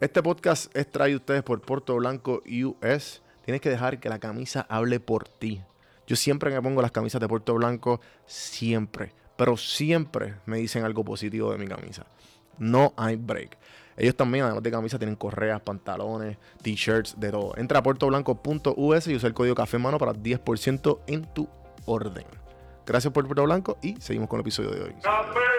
Este podcast es traído ustedes por Puerto Blanco US. Tienes que dejar que la camisa hable por ti. Yo siempre me pongo las camisas de Puerto Blanco, siempre, pero siempre me dicen algo positivo de mi camisa. No hay break. Ellos también, además de camisas, tienen correas, pantalones, t-shirts, de todo. Entra a puertoblanco.us y usa el código café mano para 10% en tu orden. Gracias por Puerto Blanco y seguimos con el episodio de hoy. Café,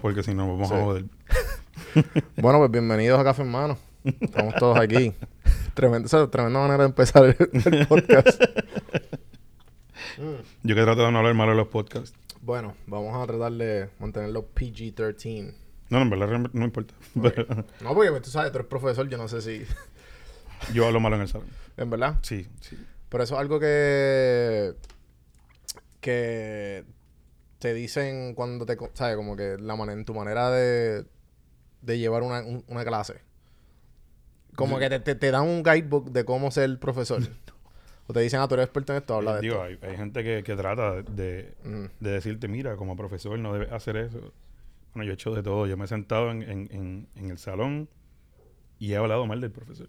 porque si no vamos Sí. a joder. Bueno, pues bienvenidos a Café en Mano. Estamos todos aquí. Tremendo, o sea, tremenda manera de empezar el, el podcast. Yo que trato de no hablar malo de los podcasts. Bueno, vamos a tratar de mantenerlo PG-13. No, no, en verdad no importa. No, porque tú sabes, tú eres profesor, yo no sé si... yo hablo malo en el salón. En verdad. Sí, sí. Pero eso es algo que... Que te dicen cuando te... ¿Sabes? Como que la manera, en tu manera de... De llevar una, un- una clase. Como que te, te, te dan un guidebook de cómo ser profesor. o te dicen, ah, tú eres experto en esto, habla de Digo, esto. hay, hay gente que, que trata de, Mm. de decirte, mira, como profesor no debes hacer eso. Bueno, yo he hecho de todo. Yo me he sentado en, en, en, en el salón y he hablado mal del profesor.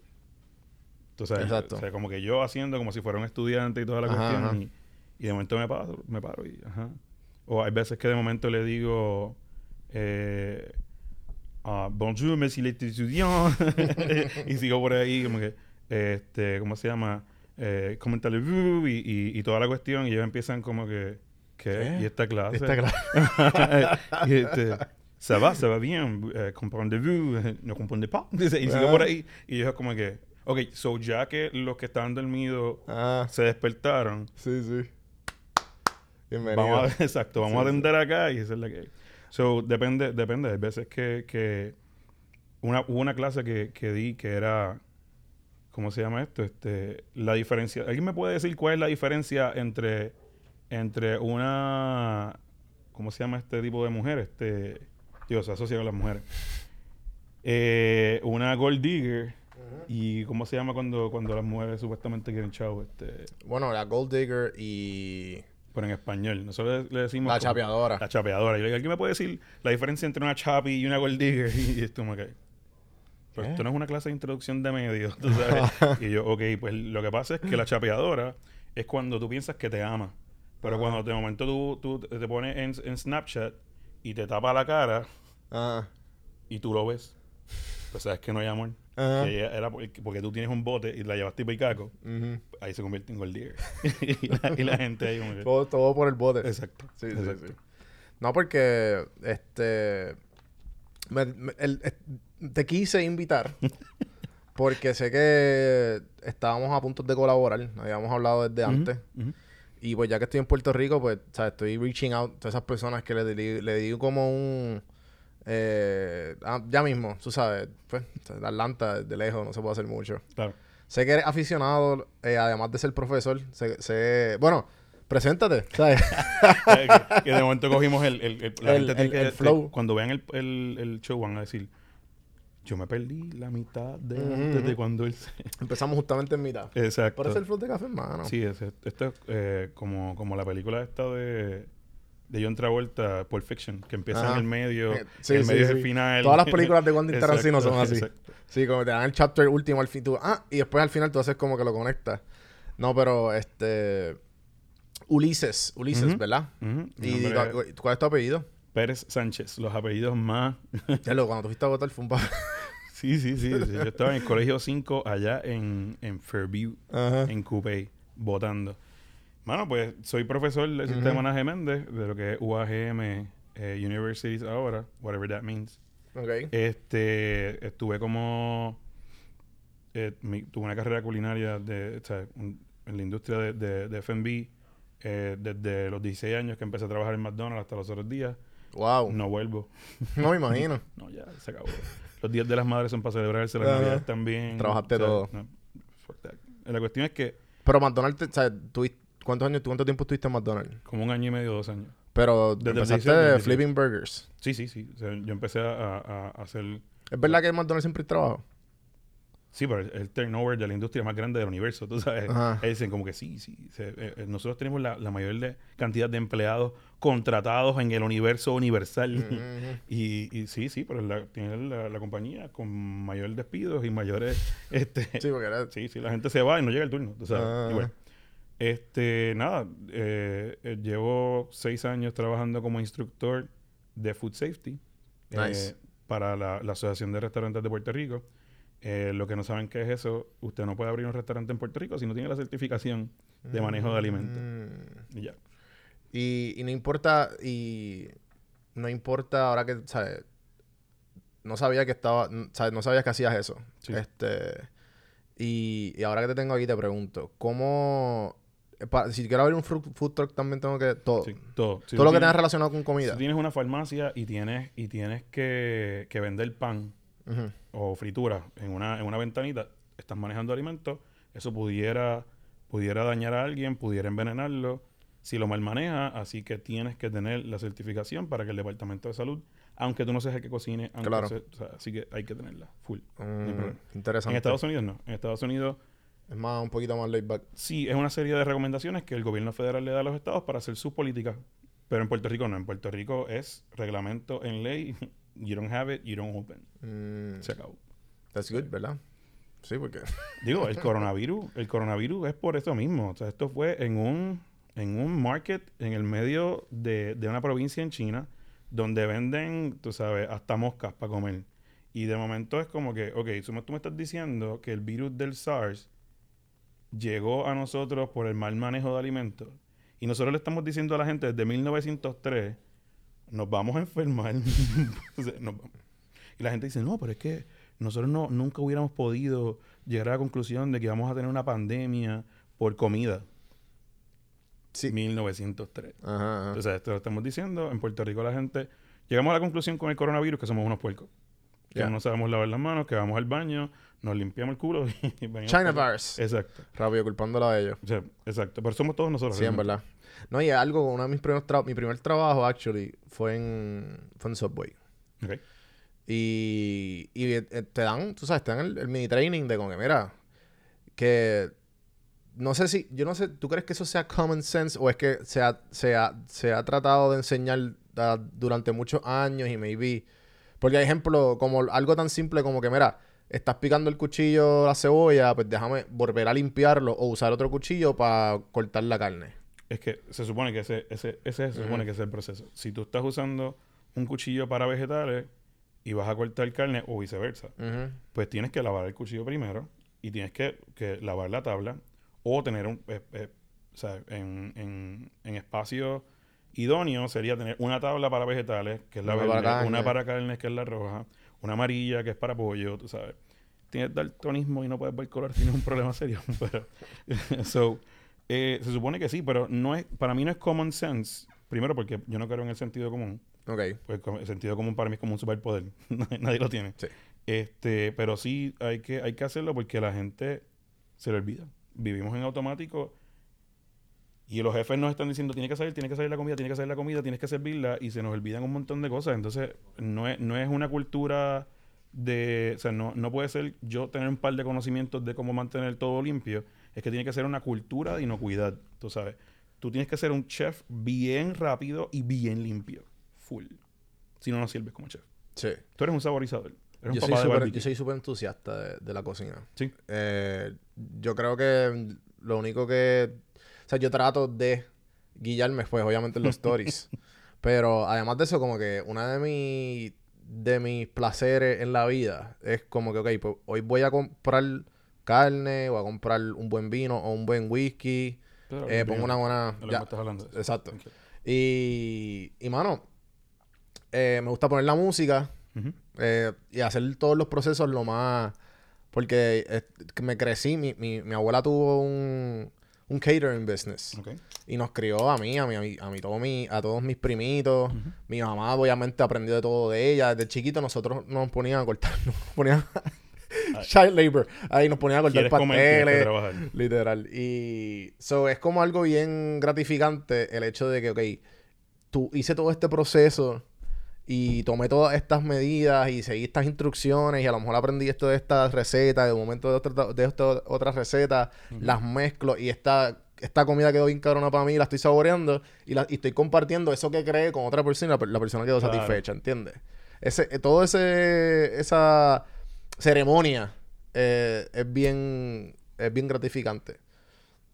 Entonces, Exacto. o sea, como que yo haciendo como si fuera un estudiante y toda la Ajá, cuestión. ajá. Y, y de momento me paro, me paro y, ajá. O hay veces que de momento le digo, eh, ah, bonjour, monsieur l'étudiant. y sigo por ahí como que, este, ¿cómo se llama? Eh, ¿Cómo allez-vous? Y, y, y toda la cuestión. Y ellos empiezan como que, ¿qué? ¿Qué? ¿Y esta clase? Esta clase. y este, ça va, ça va bien, eh, comprendez-vous, Eh, no comprenez pas. Y sigo por ahí. Y yo como que, ok, so ya que los que estaban dormidos Ah, se despertaron, sí, sí. Bienvenido. vamos a, exacto, vamos Sí, a atender acá y esa es la que hay. So, depende, depende. Hay veces que, que una, hubo una clase que, que di que era, ¿cómo se llama esto? Este, la diferencia. ¿Alguien me puede decir cuál es la diferencia entre, entre una, ¿cómo se llama este tipo de mujer? Este, digo, se asocia con las mujeres. Eh, una gold digger y ¿cómo se llama cuando, cuando las mujeres supuestamente quieren chavo? Este, Bueno, la Gold Digger y pero en español. Nosotros le, decimos... la como- chapeadora. La chapeadora. Y yo le digo, ¿alguien me puede decir la diferencia entre una chapi y una gold digger? Y esto me cae. Pero ¿Qué? esto no es una clase de introducción de medios, tú sabes. y yo, ok, pues lo que pasa es que la chapeadora es cuando tú piensas que te ama. Pero cuando de momento tú, tú te pones en, en Snapchat y te tapa la cara Ah, y tú lo ves, pues sabes que no hay amor. Ajá. Que ella era porque, tú tienes un bote y la llevaste para Icaco, ujú. ahí se convierte en gold digger. y, la, y la gente ahí como que... todo, todo por el bote. Exacto. Sí, sí, exacto. sí. No, porque este me- me- el- es- te quise invitar porque sé que estábamos a punto de colaborar, habíamos hablado desde antes. Ujú. Y pues ya que estoy en Puerto Rico, pues, estoy reaching out a todas esas personas que le, di- le digo como un... eh, ah, ya mismo, tú sabes, pues, Atlanta, de lejos, no se puede hacer mucho. Claro. Sé que eres aficionado, eh, además de ser profesor. Sé, sé- bueno, preséntate, ¿sabes? que, que de momento cogimos el, el, el- la El- gente tiene el- que- el flow. cuando vean el, el, el show van a decir yo me perdí la mitad de Ujú, antes de ujú. cuando él se... Empezamos justamente en mitad. exacto Por eso el flow de café, hermano. sí es, esto es eh, como, como la película esta de de John Travolta Pulp Fiction que empieza Ajá. en el medio Eh, sí, el sí, medio es sí. el final Todas las películas de Quentin Tarantino son así. exacto. Sí, como te dan el chapter último al fin. Tú, ah, y después al final tú haces como que lo conectas. No, pero este. Ulises, Ulises. ¿verdad? ¿Y es cuál es tu apellido? Pérez Sánchez los apellidos más Ya lo, cuando tú fuiste a votar fue un sí sí sí, sí. yo estaba en el colegio 5 allá en, en Fairview Ajá. en Coupé votando. Mano, pues soy profesor del sistema Naje Méndez, de lo que es UAGM eh, Universities ahora, whatever that means. Ok. Este, estuve como... eh, mi- tuve una carrera culinaria de, o sea, un- en la industria de, de, de F&B eh, desde los 16 años que empecé a trabajar en McDonald's hasta los otros días. Wow. No vuelvo. No me imagino. No, ya se acabó. Los días de las madres son para celebrarse, las navidades también. Trabajaste o sea, todo. no. La cuestión es que Pero McDonald's, o sea, tuviste- ¿cuántos años, cuánto tiempo estuviste en McDonald's? como un año y medio, dos años. Pero Desde empezaste 16, de 16. flipping burgers. Sí, sí, sí. O sea, yo empecé a, a- a hacer... ¿Es verdad que en McDonald's siempre hay trabajo? Sí, pero el, el turnover de la industria más grande del universo, tú sabes. Dicen como que sí, sí. se- eh, eh, nosotros tenemos la, la mayor de- cantidad de empleados contratados en el universo universal. Y, y sí, sí, pero la, tiene la, la compañía con mayor despidos y mayores... este, Sí, porque era... Sí, sí, la gente se va y no llega el turno, tú sabes. Ah. Y bueno, este, nada, eh, eh, llevo seis años trabajando como instructor de Food Safety eh, para la, la Asociación de Restaurantes de Puerto Rico. Eh, lo que no saben qué es eso, usted no puede abrir un restaurante en Puerto Rico si no tiene la certificación de manejo de alimentos. Mm. Y ya. Y, y no importa, y no importa ahora que, ¿sabes? No sabía que estaba, ¿sabes? No sabías que hacías eso. Sí. Este, y, y ahora que te tengo aquí te pregunto, ¿cómo, pa- si quiero abrir un food truck también tengo que, todo, Sí, todo. Si todo lo que tienes- tenga relacionado con Si comida? tú tienes una farmacia y tienes, y tienes que, que vender pan, o fritura en una, en una ventanita, estás manejando alimentos, eso pudiera, pudiera dañar a alguien, pudiera envenenarlo si lo mal maneja, así que tienes que tener la certificación para que el Departamento de Salud, aunque tú no seas el que cocine, aunque Claro. se- o sea, así que hay que tenerla full. no hay Mm, problema. interesante. En Estados Unidos no. En Estados Unidos Es más, un poquito más laid back. sí es una serie de recomendaciones que el gobierno federal le da a los estados para hacer sus políticas, pero en Puerto Rico no. En Puerto Rico es reglamento en ley, you don't have it, you don't open. Mm, Se acabó. that's good, ¿verdad? Sí, porque... Digo, el coronavirus, el coronavirus es por eso mismo. O sea, esto fue en un, en un market en el medio de, de una provincia en China donde venden, tú sabes, hasta moscas para comer. Y de momento es como que, ok, tú me, tú me estás diciendo que el virus del SARS llegó a nosotros por el mal manejo de alimentos. Y nosotros le estamos diciendo a la gente desde 1903, nos vamos a enfermar. Nos vamos. Y la gente dice, no, pero es que nosotros no, nunca hubiéramos podido llegar a la conclusión de que íbamos a tener una pandemia por comida. Sí. 1903. Ajá, ajá. Entonces, esto lo estamos diciendo. En Puerto Rico la gente... Llegamos a la conclusión con el coronavirus que somos unos puercos. Que Ya. no sabemos lavar las manos, que vamos al baño, nos limpiamos el culo y venimos China para- virus. Exacto. Rápido, culpándolo a ellos. Exacto. Pero somos todos nosotros. Sí, en verdad. No, y algo, uno de mis primeros trabajos, mi primer trabajo, actually, fue en, fue en Subway. Ok. Y, y eh, te dan, tú sabes, te dan el, el mini training de como que, mira, que no sé si, yo no sé, ¿tú crees que eso sea common sense o es que se ha, se ha, se ha tratado de enseñar ah, durante muchos años y maybe, porque hay ejemplos como algo tan simple como que, mira, estás picando el cuchillo la cebolla, pues déjame volver a limpiarlo o usar otro cuchillo para cortar la carne. Es que se supone que ese, ese, ese se supone que es el proceso. Si tú estás usando un cuchillo para vegetales y vas a cortar carne o viceversa, pues tienes que lavar el cuchillo primero y tienes que, que lavar la tabla o tener un... eh, eh, o sea, en, en, en espacio idóneo sería tener una tabla para vegetales, que es la Una verde, para una para carnes, que es la roja, una amarilla, que es para pollo, tú sabes. Tienes daltonismo y no puedes ver color, tienes un problema serio. Pero, so, eh, se supone que sí, pero no es, para mí no es common sense. Primero porque yo no creo en el sentido común. Ok. Pues el sentido común para mí es como un superpoder. Nadie- Nadie lo tiene. Sí. Este, pero sí hay que, hay que hacerlo porque la gente se le olvida. Vivimos en automático y los jefes nos están diciendo tiene que salir, tiene que salir la comida, tiene que salir la comida, tienes que servirla y se nos olvidan un montón de cosas. Entonces, no es, no es una cultura de, o sea, no, no puede ser yo tener un par de conocimientos de cómo mantener todo limpio. Es que tiene que ser una cultura de inocuidad, tú sabes. Tú tienes que ser un chef bien rápido y bien limpio. Full. Si no, no sirves como chef. Sí. Tú eres un saborizador. Eres un Yo soy, papá de súper, barbecue. yo soy súper entusiasta de, de la cocina. Sí. Eh, yo creo que lo único que... O sea, yo trato de guiarme, pues, obviamente en los stories. Pero además de eso, como que una de mis, de mis placeres en la vida es como que, ok, pues hoy voy a comprar carne, voy a comprar un buen vino o un buen whisky. Claro, Eh, pongo una buena... ya, estás hablando. Exacto. Y, y mano, eh, me gusta poner la música eh, y hacer todos los procesos lo más... Porque eh, me crecí, mi, mi, mi abuela tuvo un, un catering business. Ok. Y nos crió a mí, a mí, a mí, a, todo mi- a todos mis primitos. Mi mamá obviamente aprendió de todo de ella. Desde chiquito nosotros nos ponían a cortar, nos ponían child labor. Ahí nos ponían a cortar pasteles. Literal. Y so, es como algo bien gratificante el hecho de que, ok, tú hice todo este proceso y tomé todas estas medidas y seguí estas instrucciones y a lo mejor aprendí esto de estas recetas, de momento de, otra, de otras recetas, las mezclo y esta, esta comida quedó bien carona para mí, la estoy saboreando y, la, y estoy compartiendo eso que creé con otra persona y la, per- la persona quedó Claro. satisfecha, ¿entiendes? Ese, eh, todo ese, esa ceremonia eh, es bien es bien gratificante.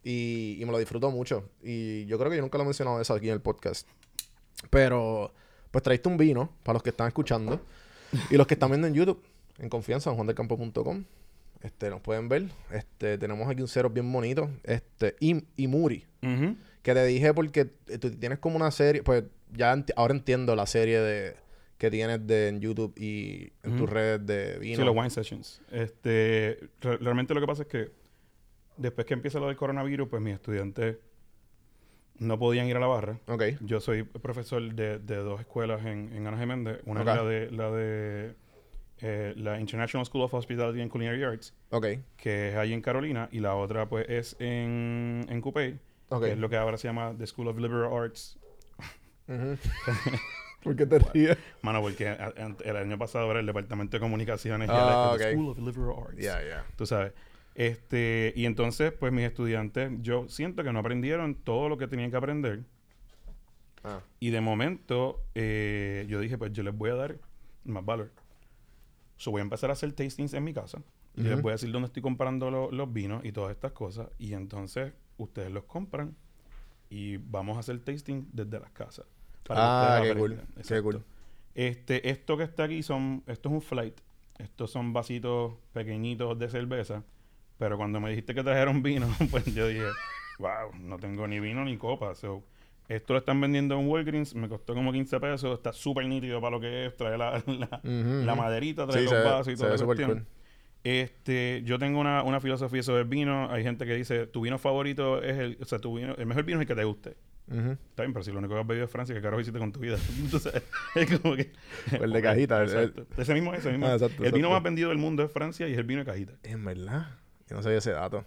Y, y me lo disfruto mucho. Y yo creo que yo nunca lo he mencionado eso aquí en el podcast. Pero, pues traíste un vino para los que están escuchando. y los que están viendo en YouTube, en confianza, en juandelcampo.com. Este, nos pueden ver. Este, tenemos aquí un cero bien bonito. Este, y, y Muri. Que te dije porque eh, tú tienes como una serie. Pues ya enti- ahora entiendo la serie de que tienes de en YouTube y en tus Ujú. redes de vino. Sí, los wine sessions. Este, re- realmente lo que pasa es que después que empieza lo del coronavirus, pues mis estudiantes no podían ir a la barra. Ok. Yo soy profesor de, de dos escuelas en, en Ana Geméndez. Una es la de la de eh, la International School of Hospitality and Culinary Arts, Ok. que es ahí en Carolina, y la otra pues es en, en Coupé, que es lo que ahora se llama The School of Liberal Arts. ¿Por qué te ríes? Mano, porque el año pasado era el Departamento de Comunicaciones y The ok. School of Liberal Arts. Ya, ya. Tú sabes. Este, y entonces, pues mis estudiantes, yo siento que no aprendieron todo lo que tenían que aprender. Ah. Y de momento, eh, yo dije, pues yo les voy a dar más valor. So voy a empezar a hacer tastings en mi casa. Y les Ujú. voy a decir dónde estoy comprando lo- los vinos y todas estas cosas. Y entonces, ustedes los compran y vamos a hacer tasting desde las casas. para Ah, qué cool. Qué cool. Este, esto que está aquí son, esto es un flight. Estos son vasitos pequeñitos de cerveza. Pero cuando me dijiste que trajeron vino, pues yo dije, wow, no tengo ni vino ni copa. So, esto lo están vendiendo en Walgreens, me costó como 15 pesos, está súper nítido para lo que es, trae la, la, maderita, trae Sí, los vasos y toda ve la cuestión. cool. Este, yo tengo una, una filosofía sobre el vino. Hay gente que dice, tu vino favorito es el, o sea, tu vino, el mejor vino es el que te guste. Ujú. Está bien, pero si lo único que has bebido es Francia, ¿qué carajo hiciste con tu vida? Entonces, es como que... El de cajita, el- exacto. Ese mismo, ese mismo. Ah, exacto, el vino más vendido del mundo es Francia y es el vino de cajita. En verdad. Yo no sabía ese dato.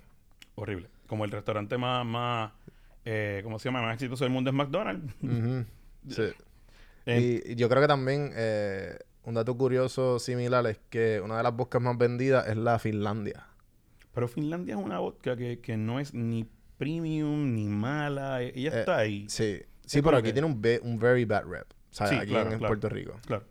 Horrible. Como el restaurante más, más eh, ¿cómo se llama? Más exitoso del mundo es McDonald's. Sí. Eh, Y, y yo creo que también eh, un dato curioso similar es que una de las vodkas más vendidas es la Finlandia. Pero Finlandia es una vodka que, que no es ni premium ni mala. e- Ella Eh, está ahí. Sí. Sí, pero aquí que- tiene un, ve- un very bad rep. O sea, Sí, aquí claro, en claro. Puerto Rico. Claro.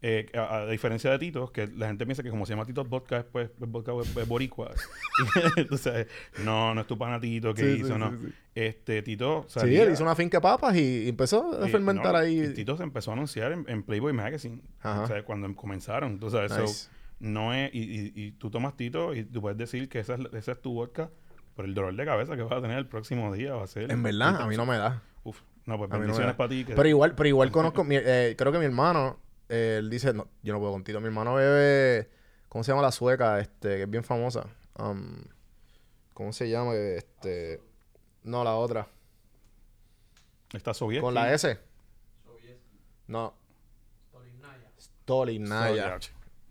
Eh, a, a diferencia de Tito, que la gente piensa que como se llama Tito Vodka, es, pues, es vodka es- es boricua. Sabes, no, no es tu pana Tito que Sí, sí, hizo, sí, no. sí. Este, Tito Sí, salía- él hizo una finca de papas y empezó a y- fermentar no, ahí. Tito se empezó a anunciar en, en Playboy Magazine. Ajá. O sea, cuando comenzaron, tú sabes, so, Nice. no es, y, y, y tú tomas Tito y tú puedes decir que esa es, esa es tu vodka, pero el dolor de cabeza que vas a tener el próximo día va a ser... En verdad, a mí no me da. Uf, no, pues no bendiciones da. para ti. que- Pero igual, pero igual conozco, mi- eh, creo que mi hermano, eh, él dice, no, yo no puedo contigo. Mi hermano bebe, ¿cómo se llama la sueca? Este, que es bien famosa. Um, ¿Cómo se llama? Este, no, la otra. Está soviético. Con la S. No. Stolinaya.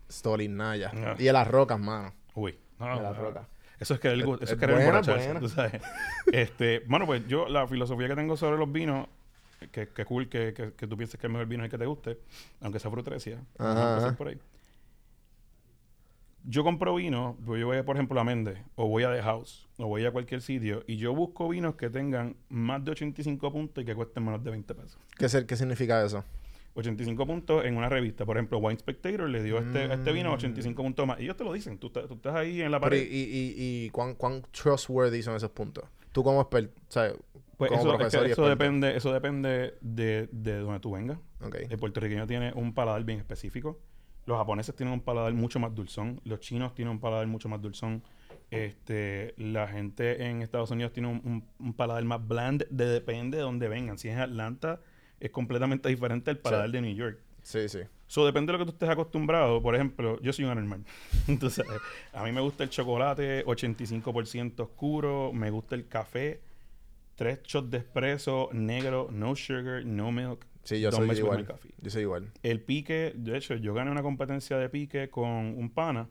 Stolinaya. Ah. Y de las rocas, mano. Uy, no, De no, las no. rocas. Eso es querer, eso es es querer buena, buena. tú sabes. este, bueno, pues yo, la filosofía que tengo sobre los vinos, que, que cool que, que, que tú pienses que el mejor vino es el que te guste, aunque sea frutrecia. Ajá, por ahí. Yo compro vino, pues yo voy, por ejemplo, a Méndez, o voy a The House, o voy a cualquier sitio, y yo busco vinos que tengan más de 85 puntos y que cuesten menos de 20 pesos. ¿Qué, ser- qué significa eso? 85 puntos en una revista. Por ejemplo, Wine Spectator le dio este, este vino 85 puntos más. Y ellos te lo dicen. Tú, estás- tú estás ahí en la Mm. Pero, ¿y, pared. y, y, y cuán, cuán trustworthy son esos puntos? Tú como experto, ¿sabes? Pues como eso, es que profesor y eso experto. depende, eso depende de, de donde tú vengas. El puertorriqueño tiene un paladar bien específico. Los japoneses tienen un paladar mucho más dulzón. Los chinos tienen un paladar mucho más dulzón. Este, la gente en Estados Unidos tiene un, un- un paladar más bland, de, depende de dónde vengan. Si es Atlanta, es completamente diferente al paladar de New York. Sí, sí. So, depende de lo que tú estés acostumbrado. Por ejemplo, yo soy un anormal. Entonces, a mí me gusta el chocolate 85% oscuro, me gusta el café, tres shots de espresso, negro, no sugar, no milk. Sí, yo soy igual. Yo soy igual. El pique, de hecho, yo gané una competencia de pique con un pana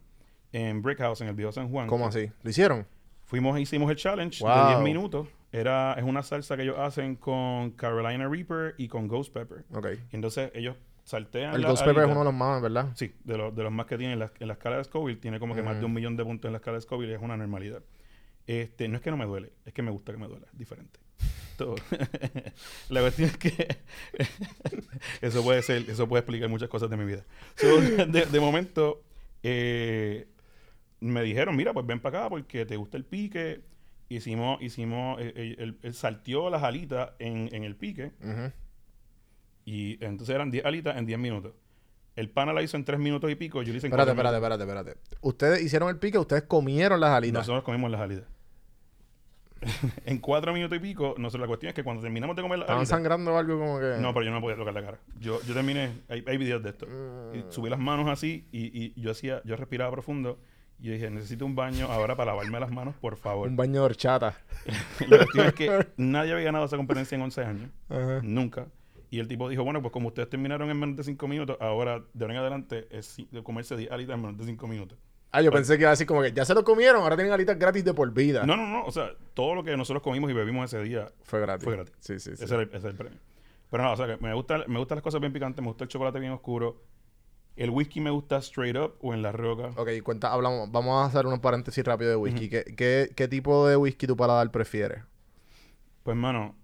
en Brick House, en el Viejo San Juan. ¿Cómo así? ¿Lo hicieron? Fuimos, hicimos el challenge de Wow. 10 minutos. Era, es una salsa que ellos hacen con Carolina Reaper y con Ghost Pepper. Ok. Y entonces ellos saltean El Ghost Pepper es uno de los más, ¿verdad? Sí, de, los de los más que tiene en la, en la escala de Scoville. Tiene como que más de un millón de puntos en la escala de Scoville y es una normalidad. Este, no es que no me duele, es que me gusta que me duela. Es diferente. Todo. la cuestión es que eso puede ser, eso puede explicar muchas cosas de mi vida. So, de, de momento, eh, me dijeron, mira, pues ven para acá porque te gusta el pique. Hicimos, hicimos, eh, eh, él, salteó las alitas en, en el pique. Y entonces eran 10 alitas en 10 minutos. El pana la hizo en 3 minutos y pico, yo le hice en Espérate, espérate, espérate, espérate. Ustedes hicieron el pique, ustedes comieron las alitas. Nosotros comimos las alitas. en 4 minutos y pico, nosotros la cuestión es que cuando terminamos de comer las Estaban sangrando o algo como que. No, pero yo no podía tocar la cara. Yo, yo terminé, hay, hay videos de esto. Mm. Y subí las manos así y, y yo hacía, yo respiraba profundo y yo dije, necesito un baño ahora para lavarme las manos, por favor. Un baño de horchata. la cuestión es que nadie había ganado esa competencia en 11 años. Ajá. Nunca. Y el tipo dijo, bueno, pues como ustedes terminaron en menos de 5 minutos, ahora de ahora en adelante es comerse 10 alitas en menos de 5 minutos. Ah, yo pensé que iba a decir como que ya se lo comieron, ahora tienen alitas gratis de por vida. No, no, no. O sea, todo lo que nosotros comimos y bebimos ese día Fue gratis. fue gratis. Sí, sí, sí. Ese, era el, ese es el premio. Pero no, o sea, que me, gusta, me gustan las cosas bien picantes, me gusta el chocolate bien oscuro. El whisky me gusta straight up o en la roca. Ok, cuenta, hablamos, vamos a hacer unos paréntesis rápido de whisky. ¿Qué, qué, qué tipo de whisky tu paladar prefieres? Pues, mano,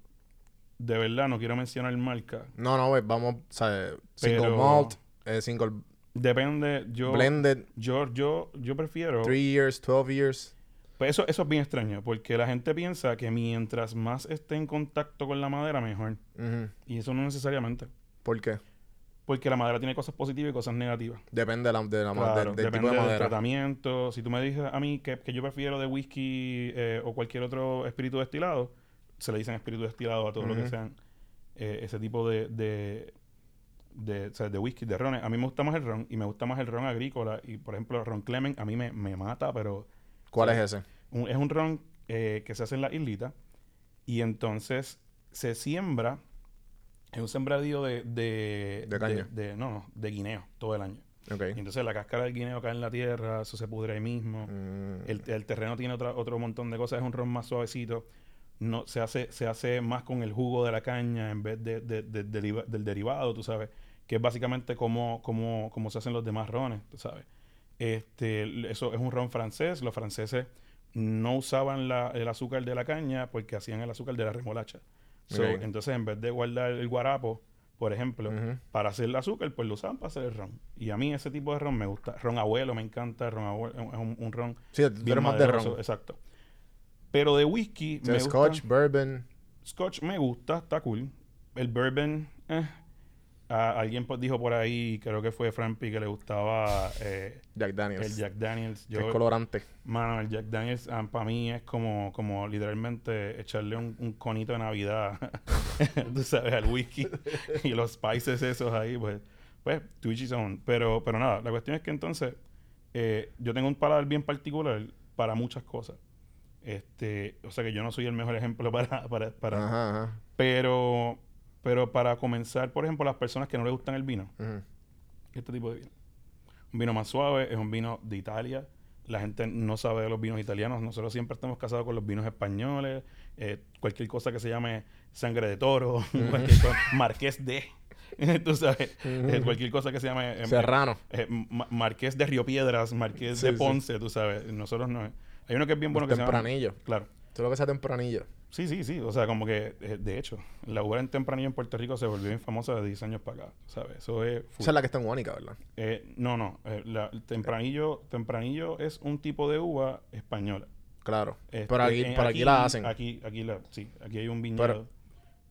de verdad no quiero mencionar marca. No, no, güey, vamos, o sea, single Pero- malt, eh, single Depende, yo... blended, Yo, yo, yo prefiero... 3 years, 12 years. Pues eso, eso es bien extraño, porque la gente piensa que mientras más esté en contacto con la madera, mejor. Y eso no necesariamente. ¿Por qué? Porque la madera tiene cosas positivas y cosas negativas. Depende de la, de la Claro, del, del depende tipo de del madera. tratamiento. Si tú me dices a mí que, que yo prefiero de whisky eh, o cualquier otro espíritu destilado, se le dicen espíritu destilado a todo lo que sean eh, ese tipo de, de, de, o sea, de whisky, de rones. A mí me gusta más el ron y me gusta más el ron agrícola. Y por ejemplo, el ron Clement a mí me, me mata, pero ¿Cuál es ese? un- es un ron eh, que se hace en la islita y entonces se siembra es un sembradío de de, De caña. de- no, no, de guineo todo el año. Ok. Y entonces la cáscara del guineo cae en la tierra, eso se pudre ahí mismo. Mm, El, el terreno tiene otra, otro montón de cosas, es un ron más suavecito. No, se, hace, se hace más con el jugo de la caña en vez de, de- de- del derivado, tú sabes. Que es básicamente como, como, como se hacen los demás rones, tú sabes. Este, eso es un ron francés. Los franceses no usaban la- el azúcar de la caña porque hacían el azúcar de la remolacha. So. Entonces, en vez de guardar el guarapo, por ejemplo, para hacer el azúcar, pues lo usaban para hacer el ron. Y a mí ese tipo de ron me gusta. Ron abuelo me encanta. Ron abuelo es un, un ron Sí, tú eres más de ron. Exacto. Pero de whisky O sea, me Scotch, gusta. bourbon. Scotch me gusta, está cool. El bourbon, eh. Ah, alguien dijo por ahí, creo que fue Frampy, que le gustaba eh, Jack Daniels. el Jack Daniels. que es Yo, colorante. mano, el Jack Daniels para mí es como, como literalmente echarle un, un conito de Navidad, tú sabes, al whisky y los spices esos ahí, pues, pues, his own. Pero, pero nada, la cuestión es que entonces eh, yo tengo un paladar bien particular para muchas cosas. Este, o sea que yo no soy el mejor ejemplo para, para, para Ajá, ajá. pero, pero para comenzar, por ejemplo, las personas que no les gustan el vino, Ujú. este tipo de vino. Un vino más suave es un vino de Italia. La gente no sabe de los vinos italianos. Nosotros siempre estamos casados con los vinos españoles. eh, cualquier cosa que se llame sangre de toro, cualquier cosa- marqués de. Tú sabes, eh, cualquier cosa que se llame eh, Serrano. Ma- Marqués de Río Piedras, Marqués Sí, de sí. Ponce, tú sabes. Nosotros no. Hay uno que es bien bueno que se llama. Tempranillo. Claro. Todo lo que sea tempranillo. Sí, sí, sí. O sea, como que, eh, de hecho, la uva en tempranillo en Puerto Rico se volvió bien famosa de 10 años para acá, ¿sabes? Eso es... full. Esa es la que está en Guánica, ¿verdad? Eh, no, no. eh, la- el tempranillo, tempranillo es un tipo de uva española. Claro. Este, Pero aquí, en- por aquí, la hacen. Aquí, aquí la, sí, aquí hay un viñedo. Pero-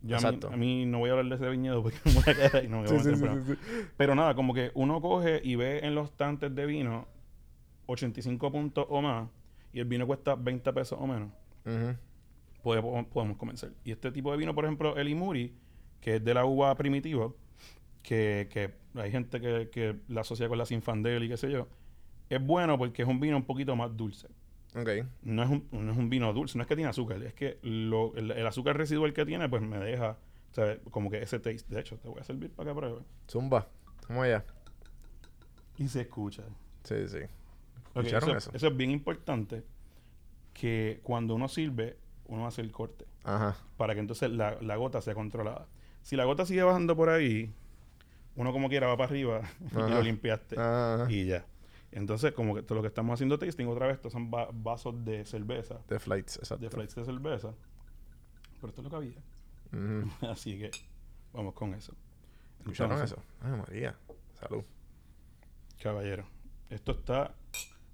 Yo a mí, Exacto. a mí no voy a hablar de ese viñedo porque me voy a quedar ahí, no me voy a meter en problema. Pero nada, como que uno coge y ve en los tantes de vino 85 puntos o más y el vino cuesta 20 pesos o menos, Ujú. Podemos, podemos comenzar. Y este tipo de vino, por ejemplo, el Imuri, que es de la uva primitiva, que, que hay gente que, que la asocia con la Sinfandel y qué sé yo, es bueno porque es un vino un poquito más dulce. Ok. No es un, no es un vino dulce, no es que tiene azúcar, es que lo- el, el azúcar residual que tiene, pues me deja, o sea, como que ese taste. De hecho, te voy a servir para que pruebes. Zumba. Vamos allá. Y se escucha. Sí, sí. Ok, ¿Escucharon eso, eso? eso es bien importante, que cuando uno sirve, uno hace el corte, Ajá. para que entonces la, la gota sea controlada. Si la gota sigue bajando por ahí, uno como quiera va para arriba y lo limpiaste. Ajá. Y ya. Entonces, como que todo lo que estamos haciendo tasting, otra vez, estos son va- vasos de cerveza, De flights, exacto. de flights de cerveza. Pero esto es lo que había. Así que vamos con eso. ¿Escucharon Entonces, eso? Ay, María. Salud. Caballero, esto está,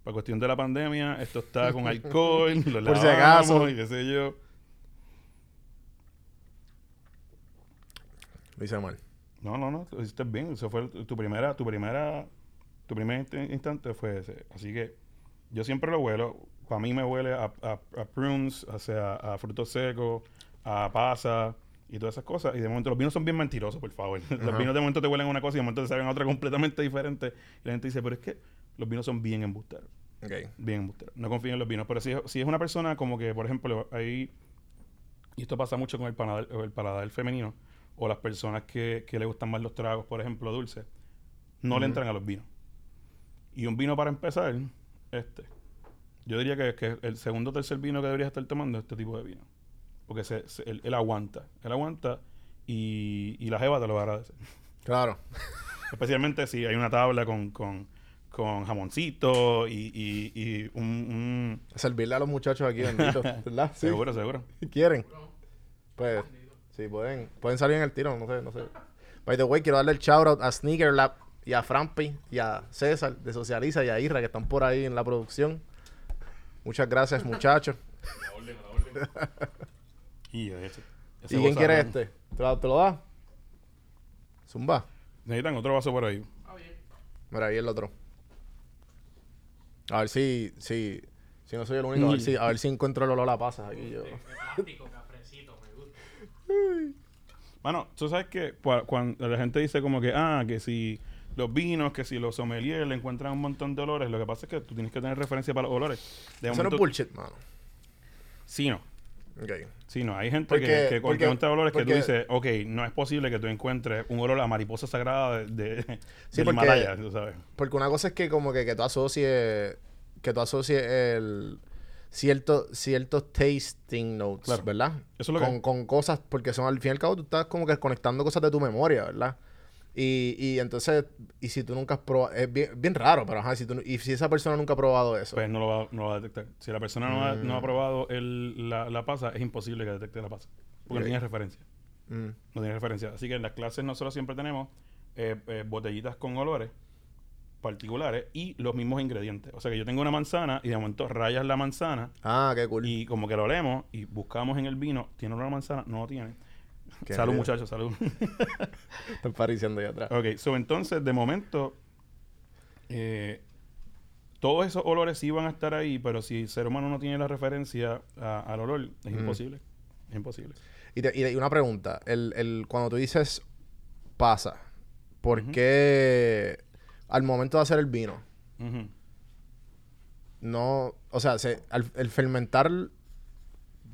para cuestión de la pandemia, esto está con alcohol, lo Por si acaso. y qué sé yo. Lo hice mal. No, no, no, lo hiciste bien. Eso fue tu primera, tu primera, tu primer inst- instante fue ese. Así que yo siempre lo huelo. Para mí me huele a, a- a prunes, o sea, a frutos secos, a pasa y todas esas cosas. Y de momento los vinos son bien mentirosos, por favor. Los vinos de momento te huelen a una cosa y de momento te saben a otra completamente diferente. Y la gente dice, pero es que los vinos son bien embusteros. Ok. Bien embustero. No confío en los vinos. Pero si, es- si es una persona como que, por ejemplo, ahí... Y esto pasa mucho con el paladar, el paladar femenino. O las personas que, que le gustan más los tragos, por ejemplo, dulces. No le entran a los vinos. Y un vino para empezar, este. Yo diría que, que el segundo o tercer vino que deberías estar tomando es este tipo de vino. Porque se, se- él, él aguanta. Él aguanta y, y la jeva te lo va a agradecer. Claro. Especialmente si hay una tabla con, con, con jamoncito y, y, y un, un- Servirle a los muchachos aquí, bendito. ¿Verdad? Sí. Seguro, seguro. ¿Quieren? Pues, sí, pueden, pueden salir en el tiro, no sé, no sé. By the way, quiero darle el shout out a Sneaker Lab y a Frampi y a César de Socializa y a Irra que están por ahí en la producción. Muchas gracias, muchachos. Y ese, ese ¿Y quién quiere este? ¿Te lo, te lo da? Zumba. Necesitan otro vaso por ahí. Mira, ahí el otro. A ver si, si, si no soy el único, a ver si, a ver si encuentro el olor a pasas aquí yo. Plástico, cafrecito, me gusta. Bueno, tú sabes que cua- cuando la gente dice como que, ah, que si los vinos, que si los sommeliers le encuentran un montón de olores, lo que pasa es que tú tienes que tener referencia para los olores. De Eso no es bullshit, mano. Sí, no. Ok. Sí, no. Hay gente Porque- que, que porque- encuentra olores que tú dices, ok, no es posible que tú encuentres un olor a mariposa sagrada de, de, Sí, porque- Himalaya, tú sabes. Porque una cosa es que como que, que tú asocies que tú asocies el cierto, ciertos tasting notes, Claro. ¿verdad? Eso es lo que- con, con cosas, porque son al fin y al cabo tú estás como que conectando cosas de tu memoria, ¿verdad? Y, y entonces, y si tú nunca has probado, es bien, bien raro, pero ajá, si tú, y si esa persona nunca ha probado eso. Pues no lo va, no lo va a detectar. Si la persona no, ha, no Mm. ha probado el, la, la pasa, es imposible que detecte la pasa. Porque no tiene referencia. Mm, No tiene referencia. Así que en las clases nosotros siempre tenemos eh, eh, botellitas con olores particulares y los mismos ingredientes. O sea que yo tengo una manzana y de momento rayas la manzana Ah, qué cool. y como que lo olemos y buscamos en el vino, ¿tiene olor a manzana? No lo tiene. Salud muchachos, salud. Están pariciando ahí atrás. ok, so entonces de momento eh, todos esos olores sí van a estar ahí, pero si el ser humano no tiene la referencia a- al olor, es Mm. imposible. Es imposible. Y, te- y te- y una pregunta, el, el, cuando tú dices pasa, ¿por qué al momento de hacer el vino, no, o sea, se, al- el fermentar,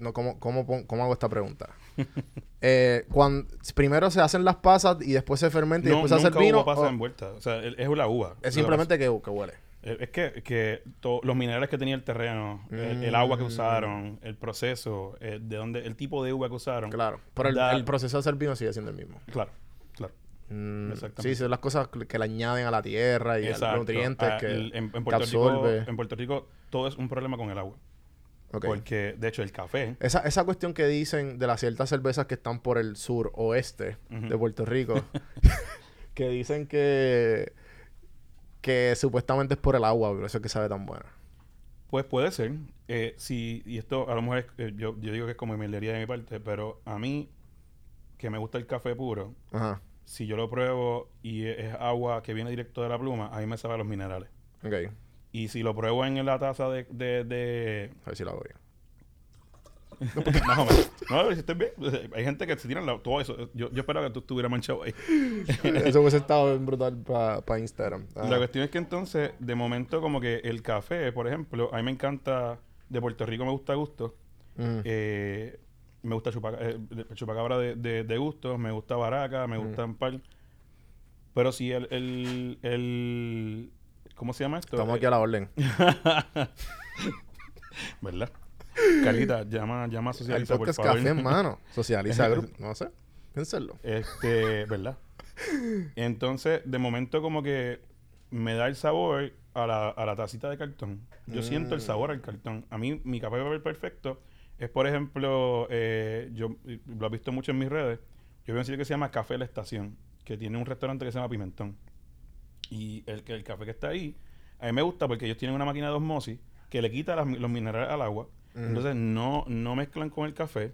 no, ¿cómo, cómo, cómo hago esta pregunta? eh, cuando, primero se hacen las pasas y después se fermenta y No, después se hace el vino. hubo pasa o envuelta. O sea, el- es la uva. es simplemente que, que huele. Es que, que to- los minerales que tenía el terreno, el, el agua que Mm. usaron, el proceso, eh, de dónde, el tipo de uva que usaron. Claro. Pero el, Da- el proceso de hacer vino sigue siendo el mismo. Claro, claro. Mm, Exactamente. sí, son las cosas que le añaden a la tierra y a los Exacto. nutrientes Ah, que, el- en, en que Puerto Rico, absorbe. en Puerto Rico todo es un problema con el agua. Porque, de hecho, el café... Esa, esa cuestión que dicen de las ciertas cervezas que están por el sur oeste de Puerto Rico, que dicen que que supuestamente es por el agua, por eso es que sabe tan buena. Pues puede ser. Eh, si, y esto a lo mejor es, eh, yo, yo digo que es como milería de mi parte, pero a mí, que me gusta el café puro, Ajá. si yo lo pruebo y es agua que viene directo de la pluma, a mí me sabe a los minerales. Ok. Y si lo pruebo en la taza de... de, de- A ver si lo hago bien. más o menos. No, a ver si estoy bien. Hay gente que se tiran la- todo eso. Yo, yo esperaba que tú estuvieras manchado ahí. Eso hubiese estado brutal para Instagram. Ah. La cuestión es que entonces, de momento, como que el café, por ejemplo, a mí me encanta... De Puerto Rico me gusta gusto. Mm. Eh, me gusta eh, chupacabra de, de, de gusto, me gusta baraca, me gusta ampar. Pero si el, el, el- ¿Cómo se llama esto? Estamos aquí a la orden. ¿Verdad? Carlita, llama, llama a El Socializa, por favor. café, hermano. Socializa Group. No sé. Piénsenlo. Este, ¿verdad? Entonces, de momento como que me da el sabor a la, a la tacita de cartón. Yo siento el sabor al cartón. A mí, mi café beber perfecto es, por ejemplo, eh, yo lo he visto mucho en mis redes. Yo veo un sitio que se llama Café La Estación, que tiene un restaurante que se llama Pimentón. Y el, el café que está ahí, a mí me gusta porque ellos tienen una máquina de osmosis que le quita las los minerales al agua. Entonces no, no mezclan con el café,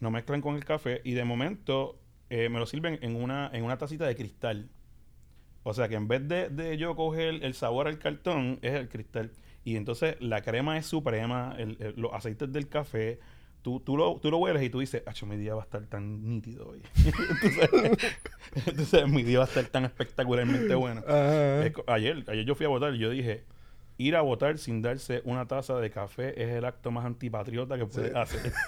no mezclan con el café y de momento eh, me lo sirven en una, en una tacita de cristal. O sea que en vez de, de yo coger el sabor al cartón, es el cristal. Y entonces la crema es suprema, el- el- los aceites del café. Tú, tú, lo, tú lo hueles y tú dices, acho, mi día va a estar tan nítido hoy. entonces, entonces, mi día va a estar tan espectacularmente bueno. Ayer, ayer yo fui a votar y yo dije, ir a votar sin darse una taza de café es el acto más antipatriota que puedes hacer.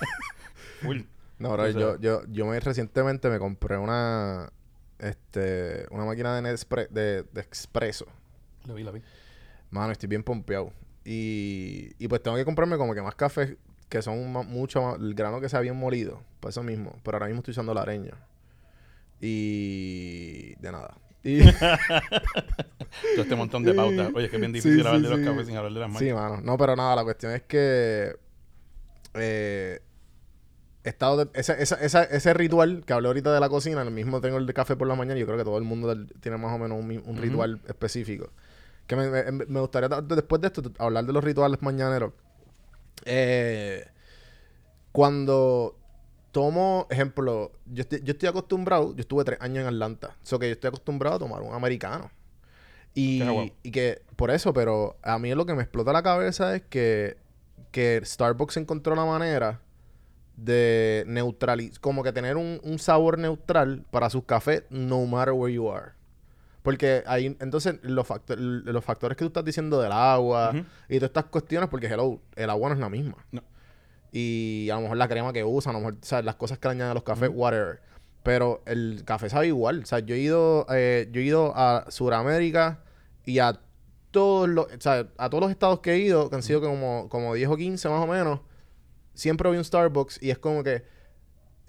No, bro, yo, yo, yo me recientemente me compré una este una máquina de, Nespre- de, de expreso. Lo vi, lo vi. Mano, estoy bien pompeado. Y, y pues tengo que comprarme como que más cafés que son mucho más, el grano que sea bien molido, por eso mismo. Pero ahora mismo estoy usando la areña. Y de nada. Y, Todo este montón de pautas. Oye, es que es bien difícil sí, hablar de los cafés sin hablar de las marcas. sí, mano. No, pero nada, la cuestión es que eh, estado de- esa- esa- esa- ese ritual que hablé ahorita de la cocina, el mismo tengo el de café por la mañana, yo creo que todo el mundo tiene más o menos un, ritual específico. Que me, me- me gustaría ta- después de esto hablar de los rituales mañaneros. Eh, cuando tomo, ejemplo, yo estoy, yo estoy acostumbrado, yo estuve tres años en Atlanta, so que yo estoy acostumbrado a tomar un americano. Y, y que, por eso, pero a mí lo que me explota la cabeza es que, que Starbucks encontró la manera de neutralizar, como que tener un, un sabor neutral para sus cafés, no matter where you are. Porque ahí, entonces, los, factor- los factores que tú estás diciendo del agua y todas estas cuestiones, porque hello, el agua no es la misma. No. Y a lo mejor la crema que usan, a lo mejor, ¿sabes? las cosas que le añaden a los cafés, whatever. Pero el café sabe igual. O sea, yo he ido, eh, yo he ido a Sudamérica y a todos los, o sea, a todos los estados que he ido, que han sido como, como 10 o 15 más o menos, siempre vi un Starbucks y es como que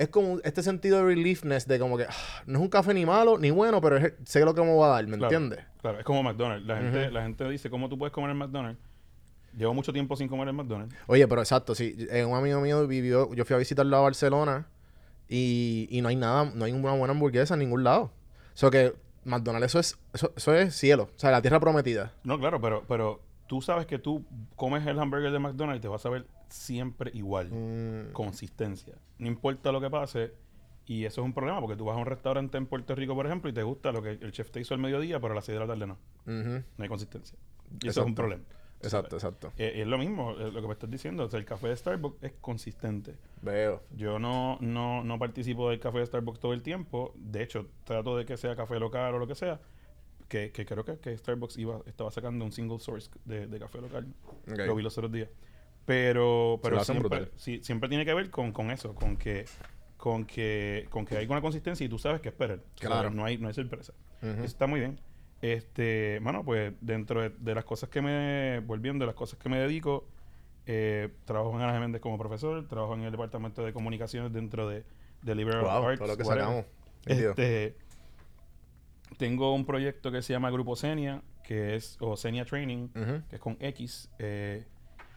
es como este sentido de reliefness de como que ah, no es un café ni malo ni bueno, pero es- sé lo que me va a dar, ¿me Claro, entiendes? Claro, es como McDonald's. La gente, la gente dice, ¿cómo tú puedes comer en McDonald's? Llevo mucho tiempo sin comer en McDonald's. Oye, pero exacto, sí. eh, un amigo mío vivió, yo fui a visitarlo a Barcelona y, y no hay nada, no hay una buena hamburguesa en ningún lado. O sea que McDonald's eso es, eso, eso es cielo, o sea, la tierra prometida. No, claro, pero, pero tú sabes que tú comes el hamburger de McDonald's y te vas a ver siempre igual. Mm, Consistencia. No importa lo que pase. Y eso es un problema porque tú vas a un restaurante en Puerto Rico, por ejemplo, y te gusta lo que el chef te hizo al mediodía, pero a las 6 de la tarde no. No hay consistencia. Y eso es un problema. Exacto, exacto. Eh, es lo mismo, eh, lo que me estás diciendo. O sea, el café de Starbucks es consistente. Veo. Yo no, no, no participo del café de Starbucks todo el tiempo. De hecho, trato de que sea café local o lo que sea. Que, que creo que, que Starbucks iba, estaba sacando un single source de, de café local. Ok. Lo vi los otros días. Pero, pero siempre, sí, siempre tiene que ver con, con eso, con que, con que, con que hay una consistencia y tú sabes qué esperar. O sea, Claro. no hay, no hay sorpresa. Ujú. Eso está muy bien. Este, mano, pues dentro de, de las cosas que me, volviendo, de las cosas que me dedico, eh, trabajo en Ana Méndez como profesor, trabajo en el departamento de comunicaciones dentro de, de Liberal Wow, Arts. todo lo que sacamos. Este, tengo un proyecto que se llama Grupo Senia, que es, o Senia Training, Ujú. que es con X, eh,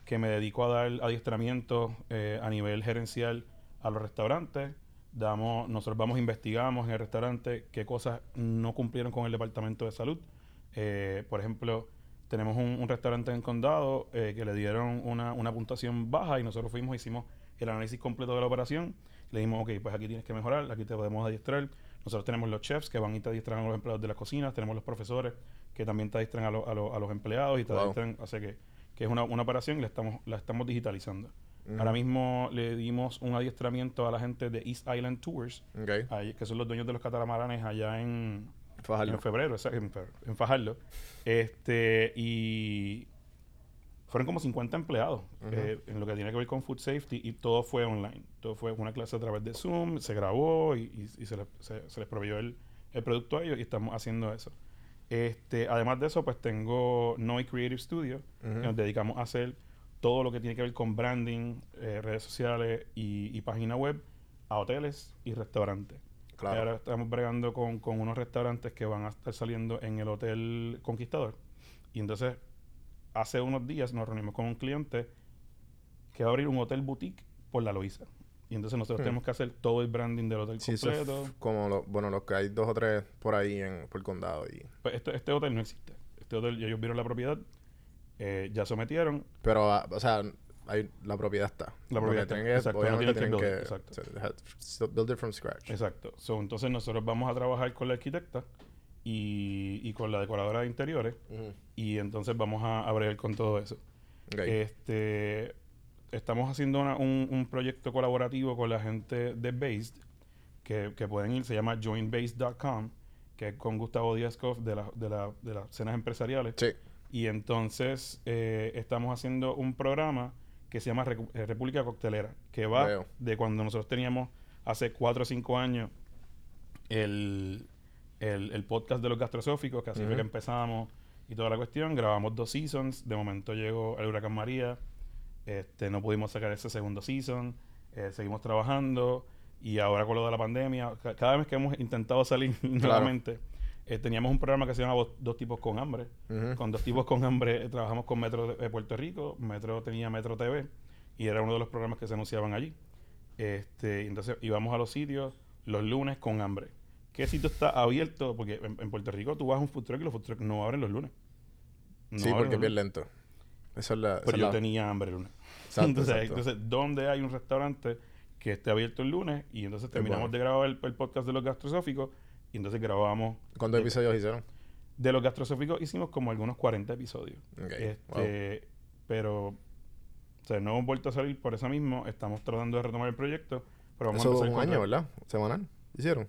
que me dedico a dar adiestramiento eh, a nivel gerencial a los restaurantes. Damos, nosotros vamos, investigamos en el restaurante qué cosas no cumplieron con el departamento de salud. Eh, por ejemplo, tenemos un, un restaurante en Condado eh, que le dieron una, una puntuación baja y nosotros fuimos, hicimos el análisis completo de la operación. Le dijimos, ok, pues aquí tienes que mejorar, aquí te podemos adiestrar. Nosotros tenemos los chefs que van y te adiestran a los empleados de las cocinas, tenemos los profesores que también te adiestran a, lo- a lo- a los empleados y te Wow. adiestran, así que, que es una, una operación y la estamos, la estamos digitalizando. Ahora mismo le dimos un adiestramiento a la gente de East Island Tours, ahí- que son los dueños de los catamaranes allá en, Fajardo. en febrero, en, Fajardo. Este, y fueron como 50 empleados eh, en lo que tiene que ver con food safety y todo fue online. Todo fue una clase a través de Zoom, se grabó y, y- y se, les, se- se les proveyó el, el producto a ellos y estamos haciendo eso. Este, además de eso, pues tengo Noi Creative Studio, que nos dedicamos a hacer todo lo que tiene que ver con branding, eh, redes sociales y, y página web a hoteles y restaurantes. Claro. Ahora estamos bregando con, con unos restaurantes que van a estar saliendo en el Hotel Conquistador. Y entonces, hace unos días nos reunimos con un cliente que va a abrir un hotel boutique por la Loíza. Y entonces nosotros tenemos que hacer todo el branding del hotel Hmm. Sí, eso es completo. como lo- bueno, los que hay dos o tres por ahí en, por el condado. Y, Pues este, este hotel no existe. Este hotel, ellos vieron la propiedad, eh, ya sometieron. pero, ah, o sea, hay, la propiedad está. La propiedad está, que- exacto, no obviamente tienen que tienen que, build, exacto. so they had to build it from scratch. Exacto. So, entonces nosotros vamos a trabajar con la arquitecta y, y con la decoradora de interiores. Ujú. Y entonces vamos a, a bregar con todo eso. Ok. Este, estamos haciendo una- un, un proyecto colaborativo con la gente de Based, que, que pueden ir, se llama joinbased.com, que es con Gustavo Díaz Koff de, la- de, la- de las cenas empresariales. Sí. Y entonces eh, estamos haciendo un programa que se llama eh, República Coctelera, que va Veo. de cuando nosotros teníamos hace 4 o 5 años el, el, el podcast de los gastrosóficos, que así fue Ujú. que empezamos y toda la cuestión. Grabamos dos seasons, de momento llegó el huracán María, este, no pudimos sacar ese segundo season, eh, seguimos trabajando y ahora con lo de la pandemia, ca- cada vez que hemos intentado salir nuevamente, eh, teníamos un programa que se llama Dos Tipos con Hambre. Ujú. Con Dos Tipos con Hambre eh, trabajamos con Metro de de Puerto Rico, Metro tenía Metro TV y era uno de los programas que se anunciaban allí. Este, entonces íbamos a los sitios los lunes con hambre. ¿Qué sitio está abierto? Porque en, en Puerto Rico tú vas a un food truck y los food trucks no abren los lunes. No sí, porque es bien lento. Esa es la. Pero yo la- tenía hambre el lunes. Exacto, entonces, exacto. entonces, ¿dónde hay un restaurante que esté abierto el lunes? Y entonces terminamos bueno. de grabar el, el podcast de los gastrosóficos y entonces grabamos ¿Cuántos episodios hicieron? de los gastrosóficos hicimos como algunos 40 episodios. Ok, Este, Pero, o sea, no hemos vuelto a salir por eso mismo. Estamos tratando de retomar el proyecto. Pero vamos Eso a un año, ¿verdad? Semanal. ¿Hicieron?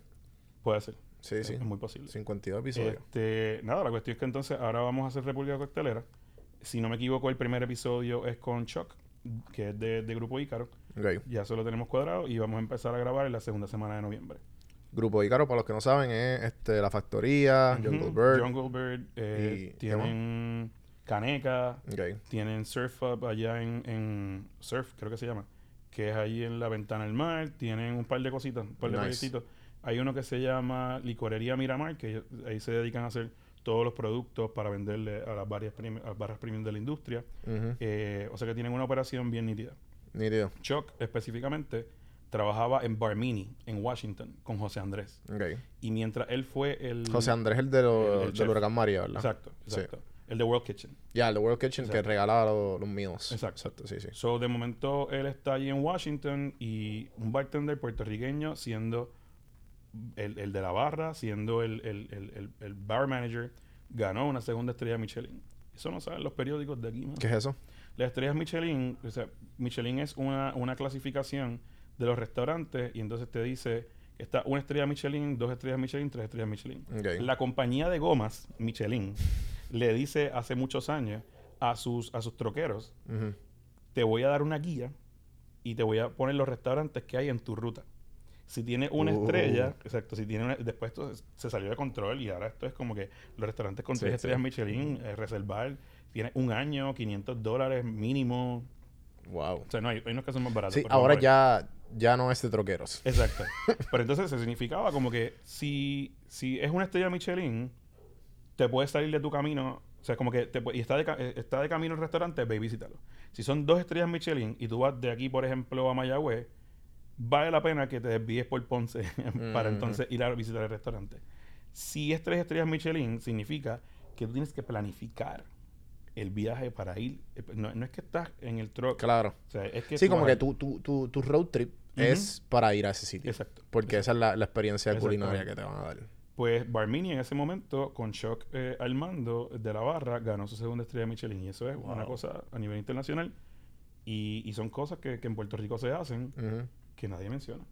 Puede ser. Sí, sí. Es muy posible. 52 episodios. Este, nada, la cuestión es que entonces ahora vamos a hacer República Coctelera. Si no me equivoco, el primer episodio es con Chuck, que es de, de Grupo Ícaro. Ya eso lo tenemos cuadrado y vamos a empezar a grabar en la segunda semana de noviembre. Grupo Ícaro, para los que no saben, es este, La Factoría, Jungle Bird. Jungle Bird. eh, tienen Caneca. Tienen Surf Up allá en, en Surf, creo que se llama, que es ahí en la ventana del mar. Tienen un par de cositas, un par de Nice. Hay uno que se llama Licorería Miramar, que ahí se dedican a hacer todos los productos para venderle a las varias a las barras premium de la industria. Eh, o sea que tienen una operación bien nítida. Nítido. Chuck específicamente trabajaba en Barmini, en Washington, con José Andrés. Ok. Y mientras él fue el... José Andrés, el, de lo- el- el del huracán María, ¿verdad? Exacto, Sí. exacto. El de World Kitchen. Ya, el de World Kitchen Exacto. que regalaba los, los meals. Exacto. sí, sí. So, de momento él está allí en Washington y un bartender puertorriqueño siendo el, el de la barra, siendo el, el, el, bar manager, ganó una segunda estrella Michelin. Eso no saben los periódicos de aquí. ¿Qué es eso? Las estrellas Michelin, o sea, Michelin es una, una clasificación de los restaurantes y entonces te dice está una estrella Michelin, dos estrellas Michelin, tres estrellas Michelin. La compañía de gomas, Michelin, le dice hace muchos años a sus, a sus troqueros, te voy a dar una guía y te voy a poner los restaurantes que hay en tu ruta. Si tiene una estrella, exacto, si tiene una, después esto se- salió de control y ahora esto es como que los restaurantes con Sí, tres sí. estrellas Michelin, eh, reservar, tiene un año, 500 dólares mínimo. Wow. O sea, no hay, hay unos que son más baratos. Sí, ahora ya, ya no es de troqueros. Exacto. Pero entonces se significaba como que si, si es una estrella Michelin, te puedes salir de tu camino. O sea, como que te, y está de, eh, está de camino al restaurante, ve y visítalo. Si son dos estrellas Michelin y tú vas de aquí, por ejemplo, a Mayagüez, vale la pena que te desvíes por Ponce para entonces ir a visitar el restaurante. Si es tres estrellas Michelin, significa que tú tienes que planificar el viaje para ir. Eh, No, no es que estás en el truck. Claro. O sea, es que Sí, como que tu, tu, tu, tu road trip es para ir a ese sitio. Exacto. Porque esa es la, la experiencia culinaria que te van a dar. Pues Barmini en ese momento, con Shock eh, al mando de la barra, ganó su segunda estrella Michelin. Y eso es una cosa a nivel internacional. Y, y son cosas que, que en Puerto Rico se hacen Ujú, que nadie menciona.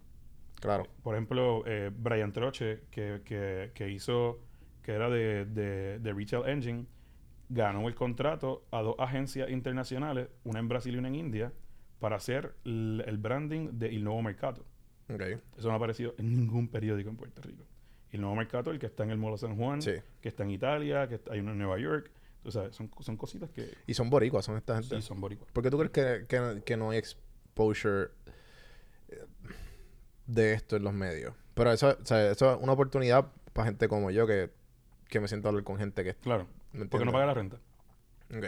Claro. Por ejemplo, eh, Brian Troche, que, que, que hizo, que era de, de, de Retail Engine, ganó el contrato a dos agencias internacionales, una en Brasil y una en India, para hacer el branding de El Nuevo Mercado. Ok. Eso no ha aparecido en ningún periódico en Puerto Rico. El Nuevo Mercado, el que está en el Molo San Juan, Sí. que está en Italia, que está- hay uno en Nueva York. Sabes, son, son cositas que Y son boricuas, son esta gente. sí son boricuas. ¿Por qué tú crees que, que- que no hay exposure eh, de esto en los medios? Pero eso, o sea, eso es una oportunidad para gente como yo que, que me siento a hablar con gente que... Claro, ¿me porque no paga la renta. Ok,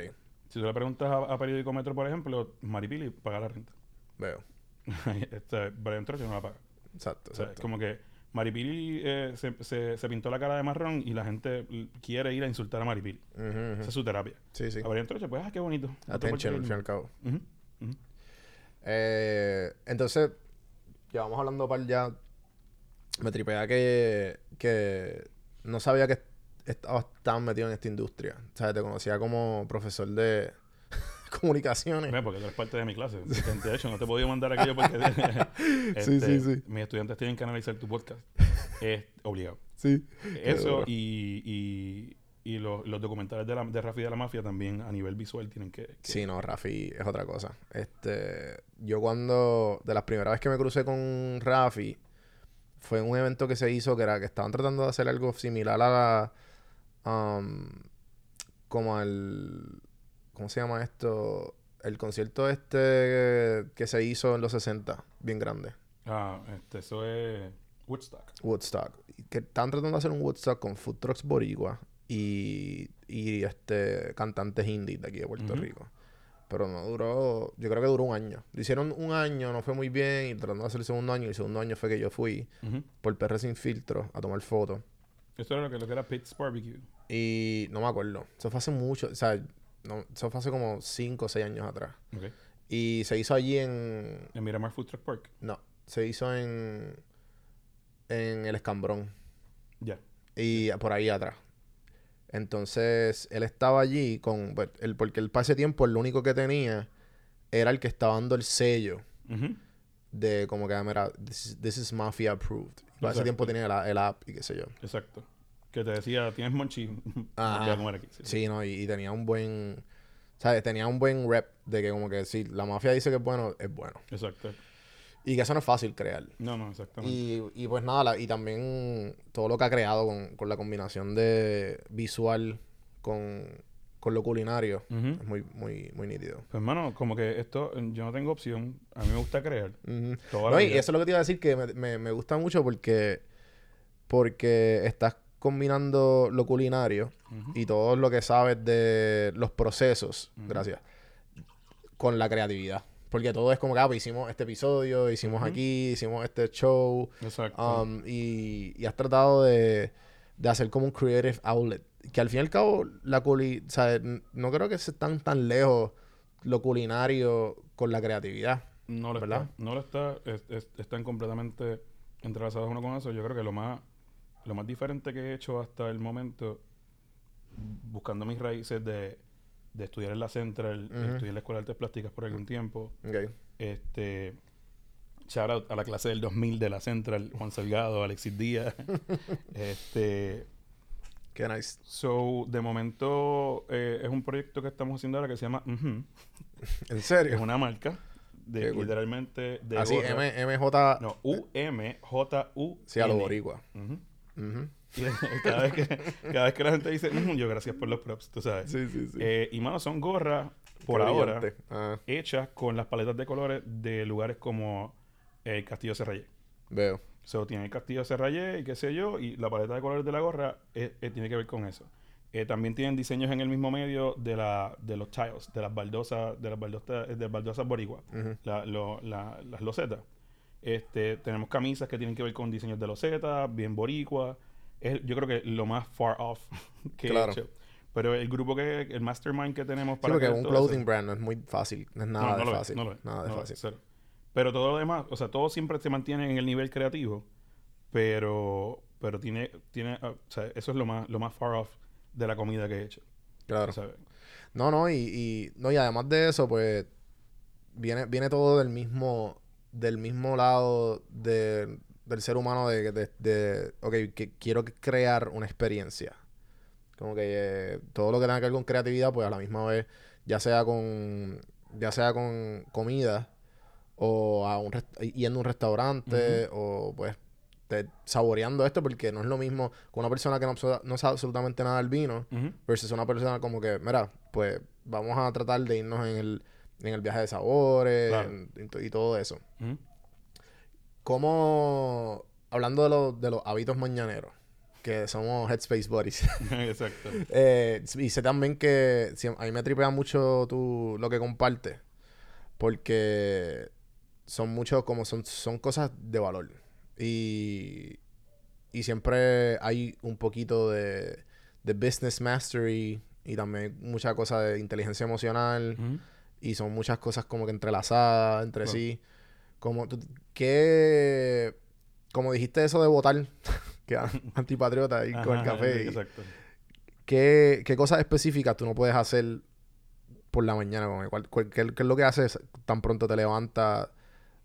Si tú le preguntas a, a Periódico Metro, por ejemplo, Maripili paga la renta. veo. este, Brian Troche no la paga. Exacto, O sea, es como que Maripili eh, se, se, se pintó la cara de marrón y la gente quiere ir a insultar a Maripili. Esa es su terapia. Sí, sí. A Brian Troche, pues, ah, qué bonito. Attention, al fin y al cabo. Eh, entonces, ya vamos hablando para ya. Me tripea que, que no sabía que estabas tan metido en esta industria. O sea, te conocía como profesor de comunicaciones. Porque tú eres parte de mi clase. De hecho, no te podido mandar aquello porque Sí, este, sí, sí. mis estudiantes tienen que analizar tu podcast. Es obligado. Sí. Eso y, y los, los documentales de, la, de Rafi de la Mafia también a nivel visual tienen que... que- Sí, no, Rafi es otra cosa. Este, yo cuando, de las primeras veces que me crucé con Rafi, fue en un evento que se hizo que era que estaban tratando de hacer algo similar a la, um, como al, ¿cómo se llama esto? El concierto este que se hizo en los 60, bien grande, Ah, este, eso es Woodstock. Woodstock. Que estaban tratando de hacer un Woodstock con food trucks boricua y, y este cantantes indies de aquí de Puerto. Rico. Pero no duró, yo creo que duró un año. Lo hicieron un año, no fue muy bien, y tratando de hacer el segundo año, y el segundo año fue que yo fui Ujú. por PR Sin Filtro a tomar fotos. Esto era lo que, lo que era Pitts Barbecue. Y no me acuerdo. Eso fue hace mucho, o sea, no, eso fue hace como 5 o 6 años atrás. Y se hizo allí en, En Miramar Food Truck Park. no, se hizo en, en el Escambrón. Ya. y por ahí atrás. Entonces, él estaba allí con, pues, él, porque él para ese tiempo el único que tenía era el que estaba dando el sello de como que, ah, mira, this is, this is Mafia approved. Para ese tiempo tenía el, el app y qué sé yo. Exacto. Que te decía, tienes monchi. Ajá. Voy a comer aquí. Sí. Sí, no, y, y tenía un buen, ¿sabes? Tenía un buen rep de que como que si la mafia dice que es bueno, es bueno. Exacto. Y que eso no es fácil crear. No, no, exactamente. Y, y pues nada, la- y también todo lo que ha creado con, con la combinación de visual con, con lo culinario es muy, muy, muy nítido. Pues, hermano, como que esto, yo no tengo opción. A mí me gusta crear. Toda No, la y vida. eso es lo que te iba a decir, que me, me- me gusta mucho porque, porque estás combinando lo culinario y todo lo que sabes de los procesos, gracias, con la creatividad. Porque todo es como que, ah, pues hicimos este episodio, hicimos Ujú. aquí, hicimos este show, Exacto. Um, y, y has tratado de, de hacer como un creative outlet. Que al fin y al cabo, la culi o sea, no creo que se están tan lejos lo culinario con la creatividad. no lo ¿verdad? está. No lo está. es- es- están completamente entrelazados uno con eso. Yo creo que lo más, lo más diferente que he hecho hasta el momento, buscando mis raíces de, de estudiar en la Central, Ujú. estudiar en la Escuela de Artes Plásticas por algún tiempo, Ok. este shout out a la clase del 2000 de la Central, Juan Salgado, Alexis Díaz. este, Qué nice. so, de momento eh, es un proyecto que estamos haciendo ahora que se llama. ¿En Es serio? una marca de Qué literalmente de Así. M, MJ. No, U M J U Sí, a lo boricua. Ujú. Ujú. Cada vez que cada vez que la gente dice, "Ujú", yo gracias por los props, tú sabes. Sí, sí, sí. Eh, y mano, son gorras por Qué ahora. Ah, hechas con las paletas de colores de lugares como el Castillo Serrayé. veo. So, tiene el Castillo Serrayé y qué sé yo, y la paleta de colores de la gorra eh, eh, tiene que ver con eso. Eh, también tienen diseños en el mismo medio de la de los tiles, de las baldosas, de las baldosas, de las baldosas boricua, Ujú. la- lo- la- las losetas. Este, tenemos camisas que tienen que ver con diseños de losetas, bien boricua. Es, yo creo que lo más far off que Claro. he hecho. Pero el grupo que, el mastermind que tenemos Sí, para porque crear un eso- clothing brand no es muy fácil. No es nada no, no de lo es, fácil. no lo es, Nada de es, fácil. Pero todo lo demás, o sea, todo siempre se mantiene en el nivel creativo, pero pero tiene tiene ah, o sea, eso es lo más lo más far off de la comida que he hecho, Claro. ¿sabes? No, no, y, y, no, y además de eso, pues, viene, viene todo del mismo, del mismo lado de- del ser humano de, de, de, ok, que quiero crear una experiencia. Como que eh, todo lo que tenga que ver con creatividad, pues a la misma vez, ya sea con, ya sea con comida, o a un yendo a un restaurante, o pues te- saboreando esto, porque no es lo mismo con una persona que no, no sabe absolutamente nada del vino, Ujú. versus una persona como que, mira, pues vamos a tratar de irnos en el, en el viaje de sabores Claro. en- y, to- y todo eso. Ujú. Como, hablando de, los de los hábitos mañaneros, que somos Headspace Buddies, Exacto. eh, y sé también que si- a mí me tripea mucho tú, lo que compartes, porque son muchos, como son, son cosas de valor. Y, y siempre hay un poquito de, de business mastery y también mucha cosa de inteligencia emocional y son muchas cosas como que entrelazadas entre sí. Como tú, ¿qué, como dijiste eso de votar, que antipatriota y con el café, y- Exacto. ¿qué, qué cosas específicas tú no puedes hacer por la mañana? Cuál- cuál- ¿Qué, qué es lo que haces tan pronto te levantas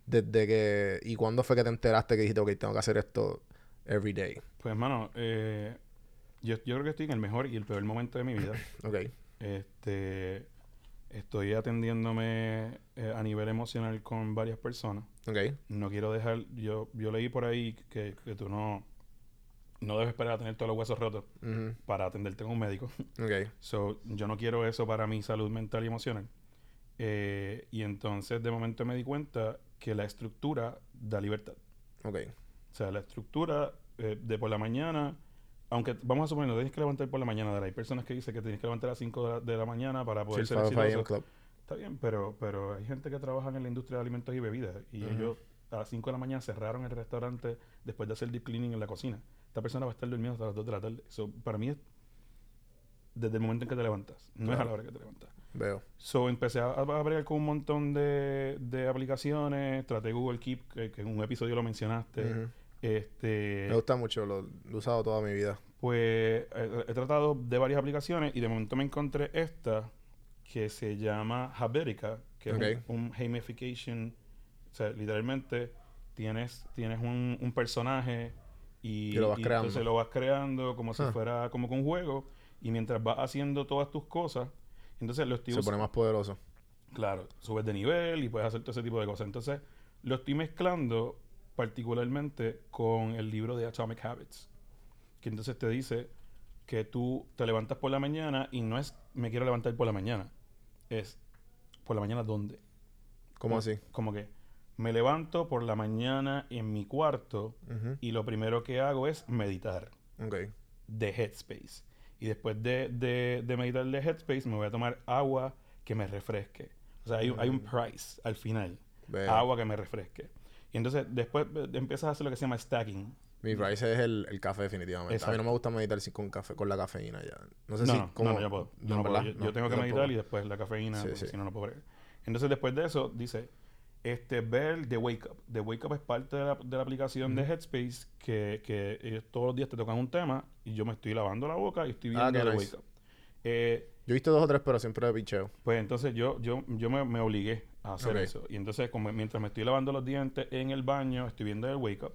desde que... ¿Y cuándo fue que te enteraste que dijiste, ok, tengo que hacer esto every day? Pues, hermano, eh, yo, yo creo que estoy en el mejor y el peor momento de mi vida. Ok, Este, estoy atendiéndome eh, a nivel emocional con varias personas. ok, No quiero dejar, yo, yo leí por ahí que, que tú no, no debes esperar a tener todos los huesos rotos para atenderte con un médico. ok, So, yo no quiero eso para mi salud mental y emocional. Eh, y entonces de momento me di cuenta que la estructura da libertad. ok, O sea, la estructura eh, de por la mañana, aunque vamos a suponer, no tienes que levantar por la mañana. Hay personas que dicen que tienes que levantar a las 5 de la, de la mañana para Sí, poder el ser 5 a.m. exitoso. Club. Está bien, pero, pero hay gente que trabaja en la industria de alimentos y bebidas y ellos a las 5 de la mañana cerraron el restaurante después de hacer deep cleaning en la cocina. Esta persona va a estar durmiendo hasta las 2 de la tarde. So, para mí es desde el momento en que te levantas, no es a la hora que te levantas. Veo. So, empecé a, a bregar con un montón de, de aplicaciones, traté Google Keep, que, que en un episodio lo mencionaste. Este, Me gusta mucho, lo, lo he usado toda mi vida. pues he, he tratado de varias aplicaciones y de momento me encontré esta que se llama Habitica, que es un, un gamification. O sea, literalmente tienes, tienes un, un personaje y, Y lo vas creando. entonces lo vas creando como si Ah. fuera como que un juego y mientras vas haciendo todas tus cosas, entonces lo estoy Se pone más poderoso. Claro, subes de nivel y puedes hacer todo ese tipo de cosas. Entonces, lo estoy mezclando particularmente con el libro de Atomic Habits, que entonces te dice que tú te levantas por la mañana y no es me quiero levantar por la mañana, es por la mañana dónde. ¿Cómo así? Como que me levanto por la mañana en mi cuarto y lo primero que hago es meditar Ok. de Headspace. Y después de, de, de meditar de Headspace, me voy a tomar agua que me refresque. O sea, hay, un- hay un price al final. Agua que me refresque. Y entonces después eh, empiezas a hacer lo que se llama stacking. Mi price es el, el café, definitivamente. A mí Exacto. no me gusta meditar sin- con café, con la cafeína ya. No sé No, si. no, cómo- no, yo puedo. Yo, no, no puedo. Yo- yo No, tengo que meditar y después la cafeína, Sí, sí. si no, no puedo bregar. Entonces después de eso, dice, este, ver The Wake Up. The Wake Up es parte de la, de la aplicación de Headspace que, que ellos todos los días te tocan un tema y yo me estoy lavando la boca y estoy viendo Ah, The nice. Wake Up. Eh, Yo he visto dos o tres, pero siempre de picheo. Pues entonces yo, yo, yo me, me obligué a hacer eso. Y entonces, como mientras me estoy lavando los dientes en el baño, estoy viendo el wake up.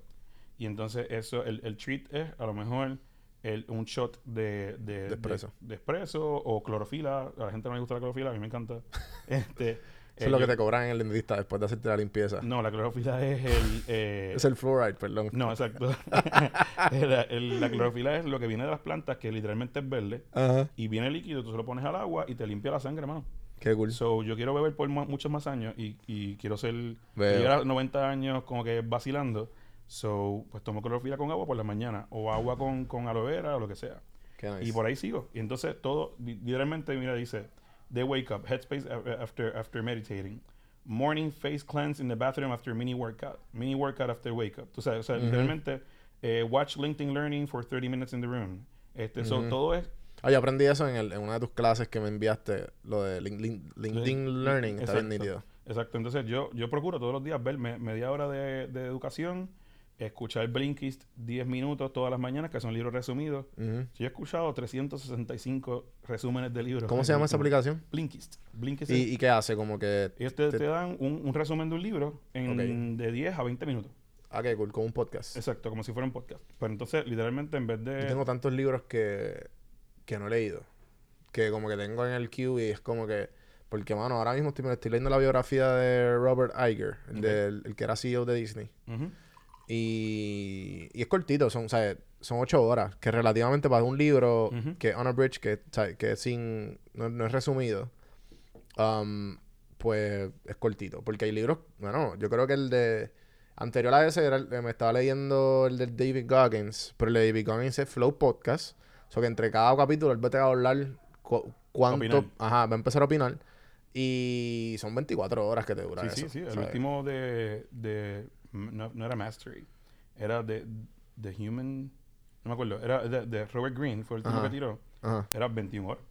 Y entonces eso, el, el treat es a lo mejor el, un shot de, de, De espresso. de, de espresso o clorofila. A la gente no le gusta la clorofila, a mí me encanta. este, Eso eh, es lo que yo- te cobran en el dentista después de hacerte la limpieza. No, la clorofila es el... eh, Es el fluoride, perdón. No, exacto. El- el- la clorofila es lo que viene de las plantas, que literalmente es verde. Ajá. Y viene líquido, tú se lo pones al agua y te limpia la sangre, hermano. Qué cool. So, yo quiero beber por mu- muchos más años y, y quiero ser... Llegar a 90 años como que vacilando. So, pues tomo clorofila con agua por la mañana. O agua con, con aloe vera o lo que sea. Qué nice. Y por ahí sigo. Y entonces todo, li- literalmente, mira, dice... They wake up, headspace after, after meditating. Morning face cleanse in the bathroom after mini workout. Mini workout after wake up. O sea, literalmente... eh, watch LinkedIn Learning for 30 minutes in the room. Este, so, todo es Ah, yo aprendí eso en, el- en una de tus clases que me enviaste, lo de Lin- Lin- LinkedIn Sí, Learning, está bien exacto. nítido. Exacto. Entonces yo, yo procuro todos los días ver me- media hora de, de educación, escuchar Blinkist 10 minutos todas las mañanas, que son libros resumidos. Ujú. Yo he escuchado 365 resúmenes de libros. ¿Cómo se llama esa aplicación? Blinkist. Blinkist ¿Y, y qué hace? Como que... ellos te, te- te dan un, un resumen de un libro en, de 10 a 20 minutos. Ah, qué cool, como un podcast. Exacto, como si fuera un podcast. Pero entonces, literalmente, en vez de... Yo tengo tantos libros que, que no he leído. Que como que tengo en el queue y es como que... Porque, mano, ahora mismo estoy, estoy leyendo la biografía de Robert Iger, el, Ok. del- el que era CEO de Disney. Y, y es cortito, son, o sea, son ocho horas, que relativamente para un libro Ujú. que on a bridge, que, o sea, que sin, no, no es resumido, um, pues es cortito. Porque hay libros, bueno, yo creo que el de anterior a ese era el- me estaba leyendo el de David Goggins, pero el de David Goggins es Flow Podcast. O sea que entre cada capítulo él va a hablar cu- cuánto, Opinar. ajá, va a empezar a opinar. Y son 24 horas que te dura Sí, eso. sí, sí. El ¿sabes? último de... de no, no era Mastery. Era de The Human... No me acuerdo. Era de, de Robert Greene. Fue el último Ajá. que tiró. Ajá. Era 21 horas.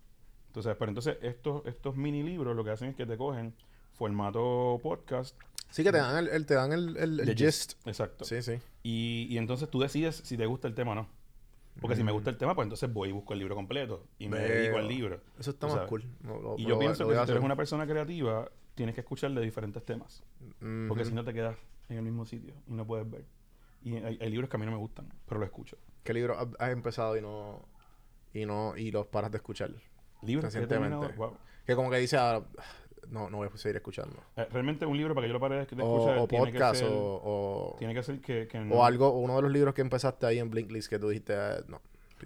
Entonces, pero entonces estos, estos mini libros lo que hacen es que te cogen formato podcast. Sí que te dan el, el- te dan el, el- el gist. Exacto. Sí, sí. Y, y entonces tú decides si te gusta el tema o no. Porque si me gusta el tema, pues entonces voy y busco el libro completo. Y me dedico al libro. Eso está más sabes. cool. No, lo- Y yo pienso lo que si tú eres una persona creativa, tienes que escuchar de diferentes temas. Porque si no te quedas en el mismo sitio y no puedes ver. Y hay, hay libros que a mí no me gustan, pero lo escucho. ¿Qué libro has- has empezado y no y no y los paras de escuchar? Libros Recientemente. wow. Que como que dice, ah, no, no voy a seguir escuchando. Eh, realmente un libro para que yo lo pare de de O, escuchar o tiene podcast que ser, o, o, tiene que ser que, que o algo, uno de los libros que empezaste ahí en Blinklist que tú dijiste, ah, no.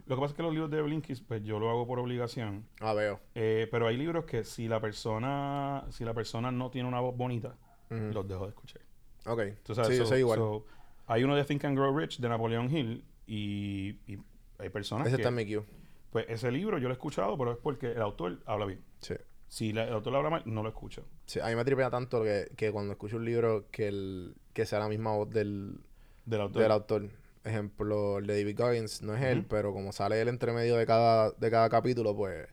Lo que pasa es que los libros de Blinkist, pues yo lo hago por obligación. Ah, veo. Eh, pero hay libros que si la persona si la persona no tiene una voz bonita, los dejo de escuchar. Ok. Sabes, sí, yo so- soy igual. so, hay uno de Think and Grow Rich de Napoleon Hill y, y hay personas Ese que... está en mi queue. Pues ese libro yo lo he escuchado, pero es porque el autor habla bien. Sí. Si la- el autor habla mal, no lo escucho. Sí, a mí me tripea tanto que, que cuando escucho un libro que, el, que sea la misma voz del, Del autor. del autor. Ejemplo, el de David Goggins no es él, pero como sale él entre medio de cada, de cada capítulo, pues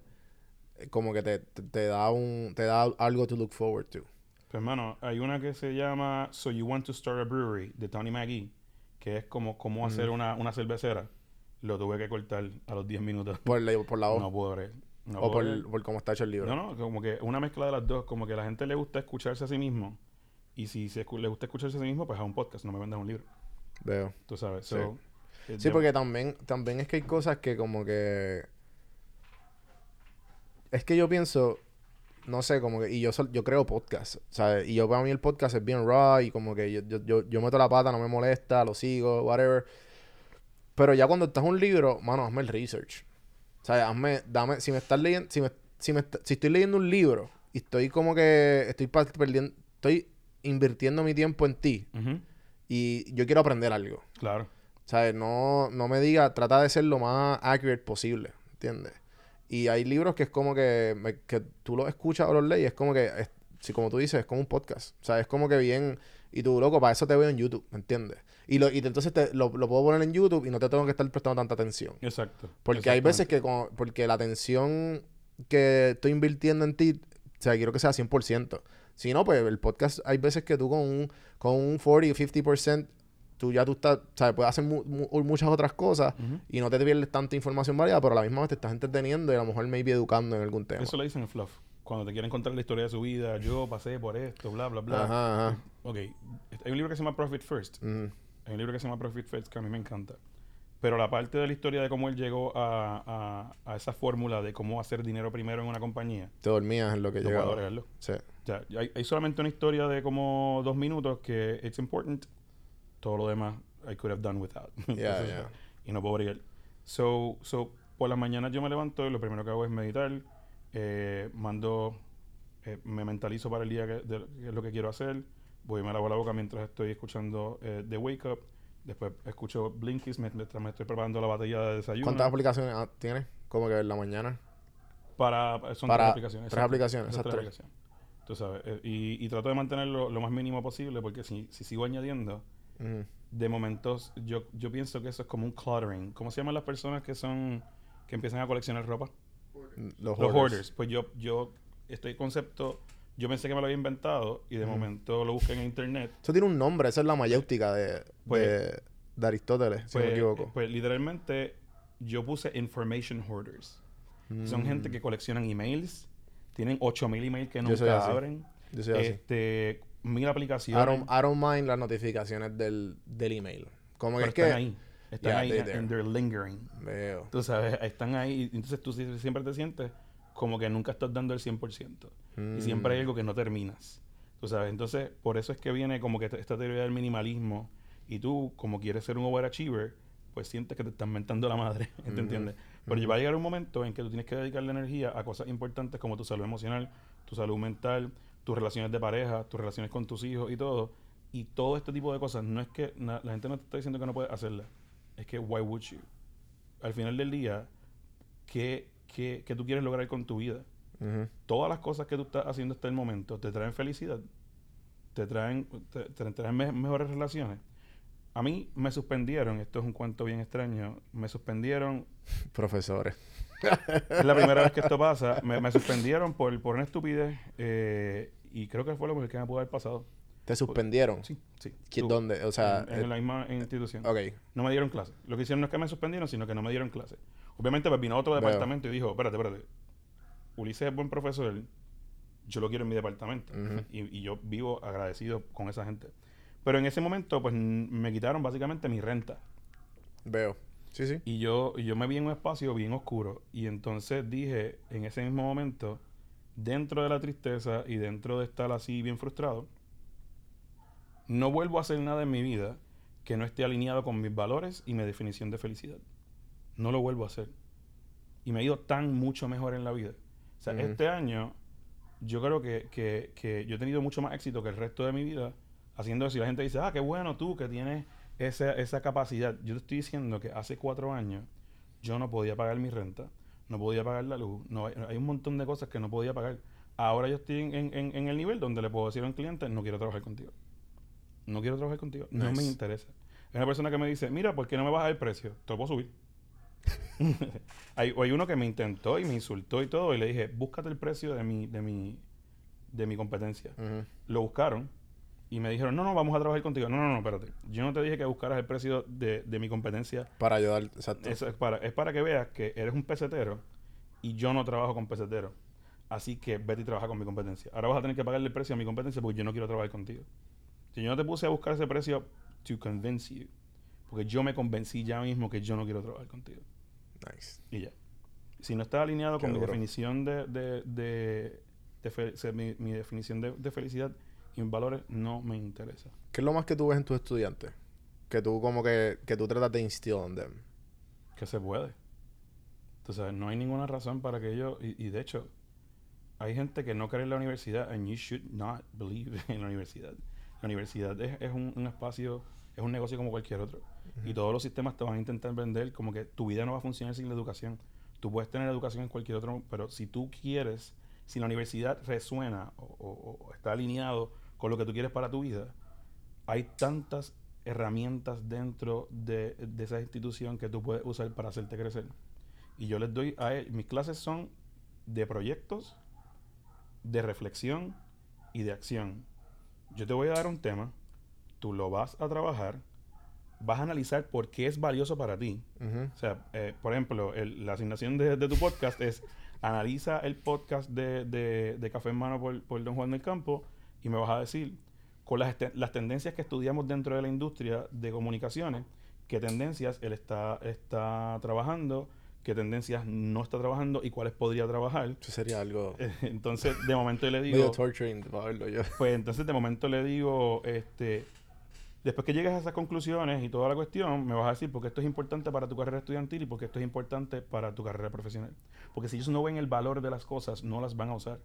eh, como que te, te, te da un te da algo to look forward to. Pues hermano, hay una que se llama So You Want to Start a Brewery de Tony McGee, que es como cómo hacer una, una cervecera. Lo tuve que cortar a los 10 minutos. Por la, por la voz. No puedo creer. No o por, por cómo está hecho el libro. No, no, como que una mezcla de las dos. Como que a la gente le gusta escucharse a sí mismo. Y si se le gusta escucharse a sí mismo, pues a un podcast, no me vendas un libro. Veo. Tú sabes. Sí. So, Sí, de- porque también, también es que hay cosas que como que... Es que yo pienso, no sé, como que... Y yo, sol- yo creo podcast, ¿sabes? Y yo para mí el podcast es bien raw y como que yo, yo, yo, yo meto la pata, no me molesta, lo sigo, whatever. Pero ya cuando estás un libro, mano, hazme el research. ¿Sabes? Hazme, dame... Si me estás leyendo... Si, me, si, me si estoy leyendo un libro y estoy como que... Estoy perdiendo... Estoy invirtiendo mi tiempo en ti y yo quiero aprender algo. Claro. ¿Sabes? No, no me diga, trata de ser lo más accurate posible, ¿entiendes? Y hay libros que es como que, me- que tú los escuchas o los lees, es como que, es- si como tú dices, es como un podcast. O sea, es como que bien, y tú, loco, para eso te veo en YouTube, ¿me entiendes? Y, lo, y entonces te, lo, lo puedo poner en YouTube y no te tengo que estar prestando tanta atención. Exacto. Porque hay veces que, como- porque la atención que estoy invirtiendo en ti, o sea, quiero que sea 100%. Si no, pues el podcast, hay veces que tú con un, con un 40 o 50%, tú ya tú estás, ¿sabes? Puedes hacer mu- mu- muchas otras cosas y no te pierdes tanta información válida, pero a la misma vez te estás entreteniendo y a lo mejor maybe educando en algún tema. Eso le dicen el fluff. Cuando te quieren contar la historia de su vida, yo pasé por esto, bla, bla, bla. Ajá, ajá. Ok, hay un libro que se llama Profit First. Ujú. Hay un libro que se llama Profit First que a mí me encanta. Pero la parte de la historia de cómo él llegó a, a- a esa fórmula de cómo hacer dinero primero en una compañía, Te dormías en lo que puedo llegaba. Sí. Sea, hay, hay solamente una historia de como dos minutos que it's important. Todo lo demás I could have done without. Yeah, Entonces, yeah. Y no puedo bregar. So, so, por las mañanas yo me levanto y lo primero que hago es meditar. eh, mando, eh, me mentalizo para el día que, de, lo que quiero hacer. Voy y me lavo la boca mientras estoy escuchando eh, The Wake Up. Después escucho Blinkies mientras me estoy preparando la batalla de desayuno. ¿Cuántas aplicaciones ah, tienes? Como que en la mañana. Para, son Para tres aplicaciones. tres aplicaciones, esas tres tres. aplicaciones. Tú sabes. eh, y, y trato de mantenerlo lo más mínimo posible porque si, si sigo añadiendo, Ujú. de momentos, yo, yo pienso que eso es como un cluttering. ¿Cómo se llaman las personas que son que empiezan a coleccionar ropa? Los, Los hoarders. hoarders. Pues yo, yo estoy concepto yo pensé que me lo había inventado y de momento lo busqué en internet. Eso tiene un nombre, esa es la mayéutica de, Pues- de, de Aristóteles, si no me Pues, equivoco. pues literalmente yo puse information hoarders. Son gente que coleccionan emails, tienen 8000 emails que Mm. Nunca así. abren, Yo soy así. este, mil I aplicaciones. don't, I don't mind las notificaciones del, del email. Como que pero es que... están ahí. Están Yeah, ahí and, they're lingering. Veo. Tú sabes, están ahí. Entonces tú sie- siempre te sientes como que nunca estás dando el 100%. Y siempre Mm. hay algo que no terminas. Tú sabes, entonces por eso es que viene como que esta teoría del minimalismo. Y tú, como quieres ser un overachiever, pues sientes que te están mentando la madre. ¿Te entiendes? Pero va a llegar un momento en que tú tienes que dedicarle energía a cosas importantes como tu salud emocional, tu salud mental, tus relaciones de pareja, tus relaciones con tus hijos y todo. Y todo este tipo de cosas, no es que la gente no te está diciendo que no puedes hacerlas. Es que, why would you? Al final del día, ¿qué, qué, qué tú quieres lograr con tu vida? Todas las cosas que tú estás haciendo hasta el momento te traen felicidad, te traen, te, te traen me- mejores relaciones. A mí me suspendieron, esto es un cuento bien extraño, me suspendieron Profesores. es la primera vez que esto pasa. Me, me suspendieron por, por una estupidez eh, y creo que fue lo mejor que me pudo haber pasado. ¿Te suspendieron? Sí, sí. ¿Qui- Tú, ¿Dónde? O sea, en, en eh, la misma institución. ok. No me dieron clase. Lo que hicieron no es que me suspendieron, sino que no me dieron clase. Obviamente pues, vino otro Veo. departamento y dijo, espérate, espérate. Ulises es buen profesor, yo lo quiero en mi departamento. Y, y yo vivo agradecido con esa gente. Pero en ese momento, pues me quitaron básicamente mi renta. Veo. Sí, sí. Y yo, y yo me vi en un espacio bien oscuro. Y entonces dije, en ese mismo momento, dentro de la tristeza y dentro de estar así bien frustrado, no vuelvo a hacer nada en mi vida que no esté alineado con mis valores y mi definición de felicidad. No lo vuelvo a hacer. Y me ha ido tan mucho mejor en la vida. O sea, este año yo creo que, que, que yo he tenido mucho más éxito que el resto de mi vida haciendo eso. Y la gente dice, ah, qué bueno tú que tienes esa, esa capacidad. Yo te estoy diciendo que hace cuatro años yo no podía pagar mi renta, no podía pagar la luz, no, hay- un montón de cosas que no podía pagar. Ahora yo estoy en, en- en- en el nivel donde le puedo decir a un cliente, no quiero trabajar contigo. No quiero trabajar contigo. No me interesa. Hay una persona que me dice, mira, ¿por qué no me bajas el precio? Te lo puedo subir. hay, hay uno que me intentó y me insultó y todo, y le dije, búscate el precio de mi, de mi, de mi competencia. Ujú. Lo buscaron y me dijeron, no, no, vamos a trabajar contigo. No, no, no, espérate. Yo no te dije que buscaras el precio de, de mi competencia. Para ayudar, exacto. Eso es para, es para que veas que eres un pesetero y yo no trabajo con peseteros. Así que vete y trabaja con mi competencia. Ahora vas a tener que pagarle el precio a mi competencia porque yo no quiero trabajar contigo. Si yo no te puse a buscar ese precio to convince you, porque yo me convencí ya mismo que yo no quiero trabajar contigo. Nice. Y ya. Si no está alineado Qué con mi definición de, de, de, de fe- o sea, mi, mi definición de, de felicidad y mis valores, no me interesa. ¿Qué es lo más que tú ves en tus estudiantes? Que tú como que, que tú tratas de instill en them. Que se puede. Entonces, no hay ninguna razón para que ellos... Y, y de hecho, hay gente que no cree en la universidad and you should not believe en la universidad. La universidad es, es un, un espacio, es un negocio como cualquier otro. Y todos los sistemas te van a intentar vender como que tu vida no va a funcionar sin la educación. Tú puedes tener educación en cualquier otro, pero si tú quieres, si la universidad resuena o, está alineado con lo que tú quieres para tu vida, hay tantas herramientas dentro de, de esa institución que tú puedes usar para hacerte crecer. Y yo les doy a ellos, mis clases son de proyectos, de reflexión y de acción. Yo te voy a dar un tema, tú lo vas a trabajar, vas a analizar por qué es valioso para ti. Ujú. O sea, eh, por ejemplo, el- la asignación de, de tu podcast es analiza el podcast de, de- de Café en Mano por, por Don Juan del Campo y me vas a decir con las, este- las tendencias que estudiamos dentro de la industria de comunicaciones, qué tendencias él está, está trabajando, qué tendencias no está trabajando y cuáles podría trabajar. Eso sería algo Entonces, de momento le digo... medio torturing verlo yo. Pues entonces de momento le digo, este, después que llegues a esas conclusiones y toda la cuestión, me vas a decir porque esto es importante para tu carrera estudiantil y porque esto es importante para tu carrera profesional. Porque si ellos no ven el valor de las cosas, no las van a usar.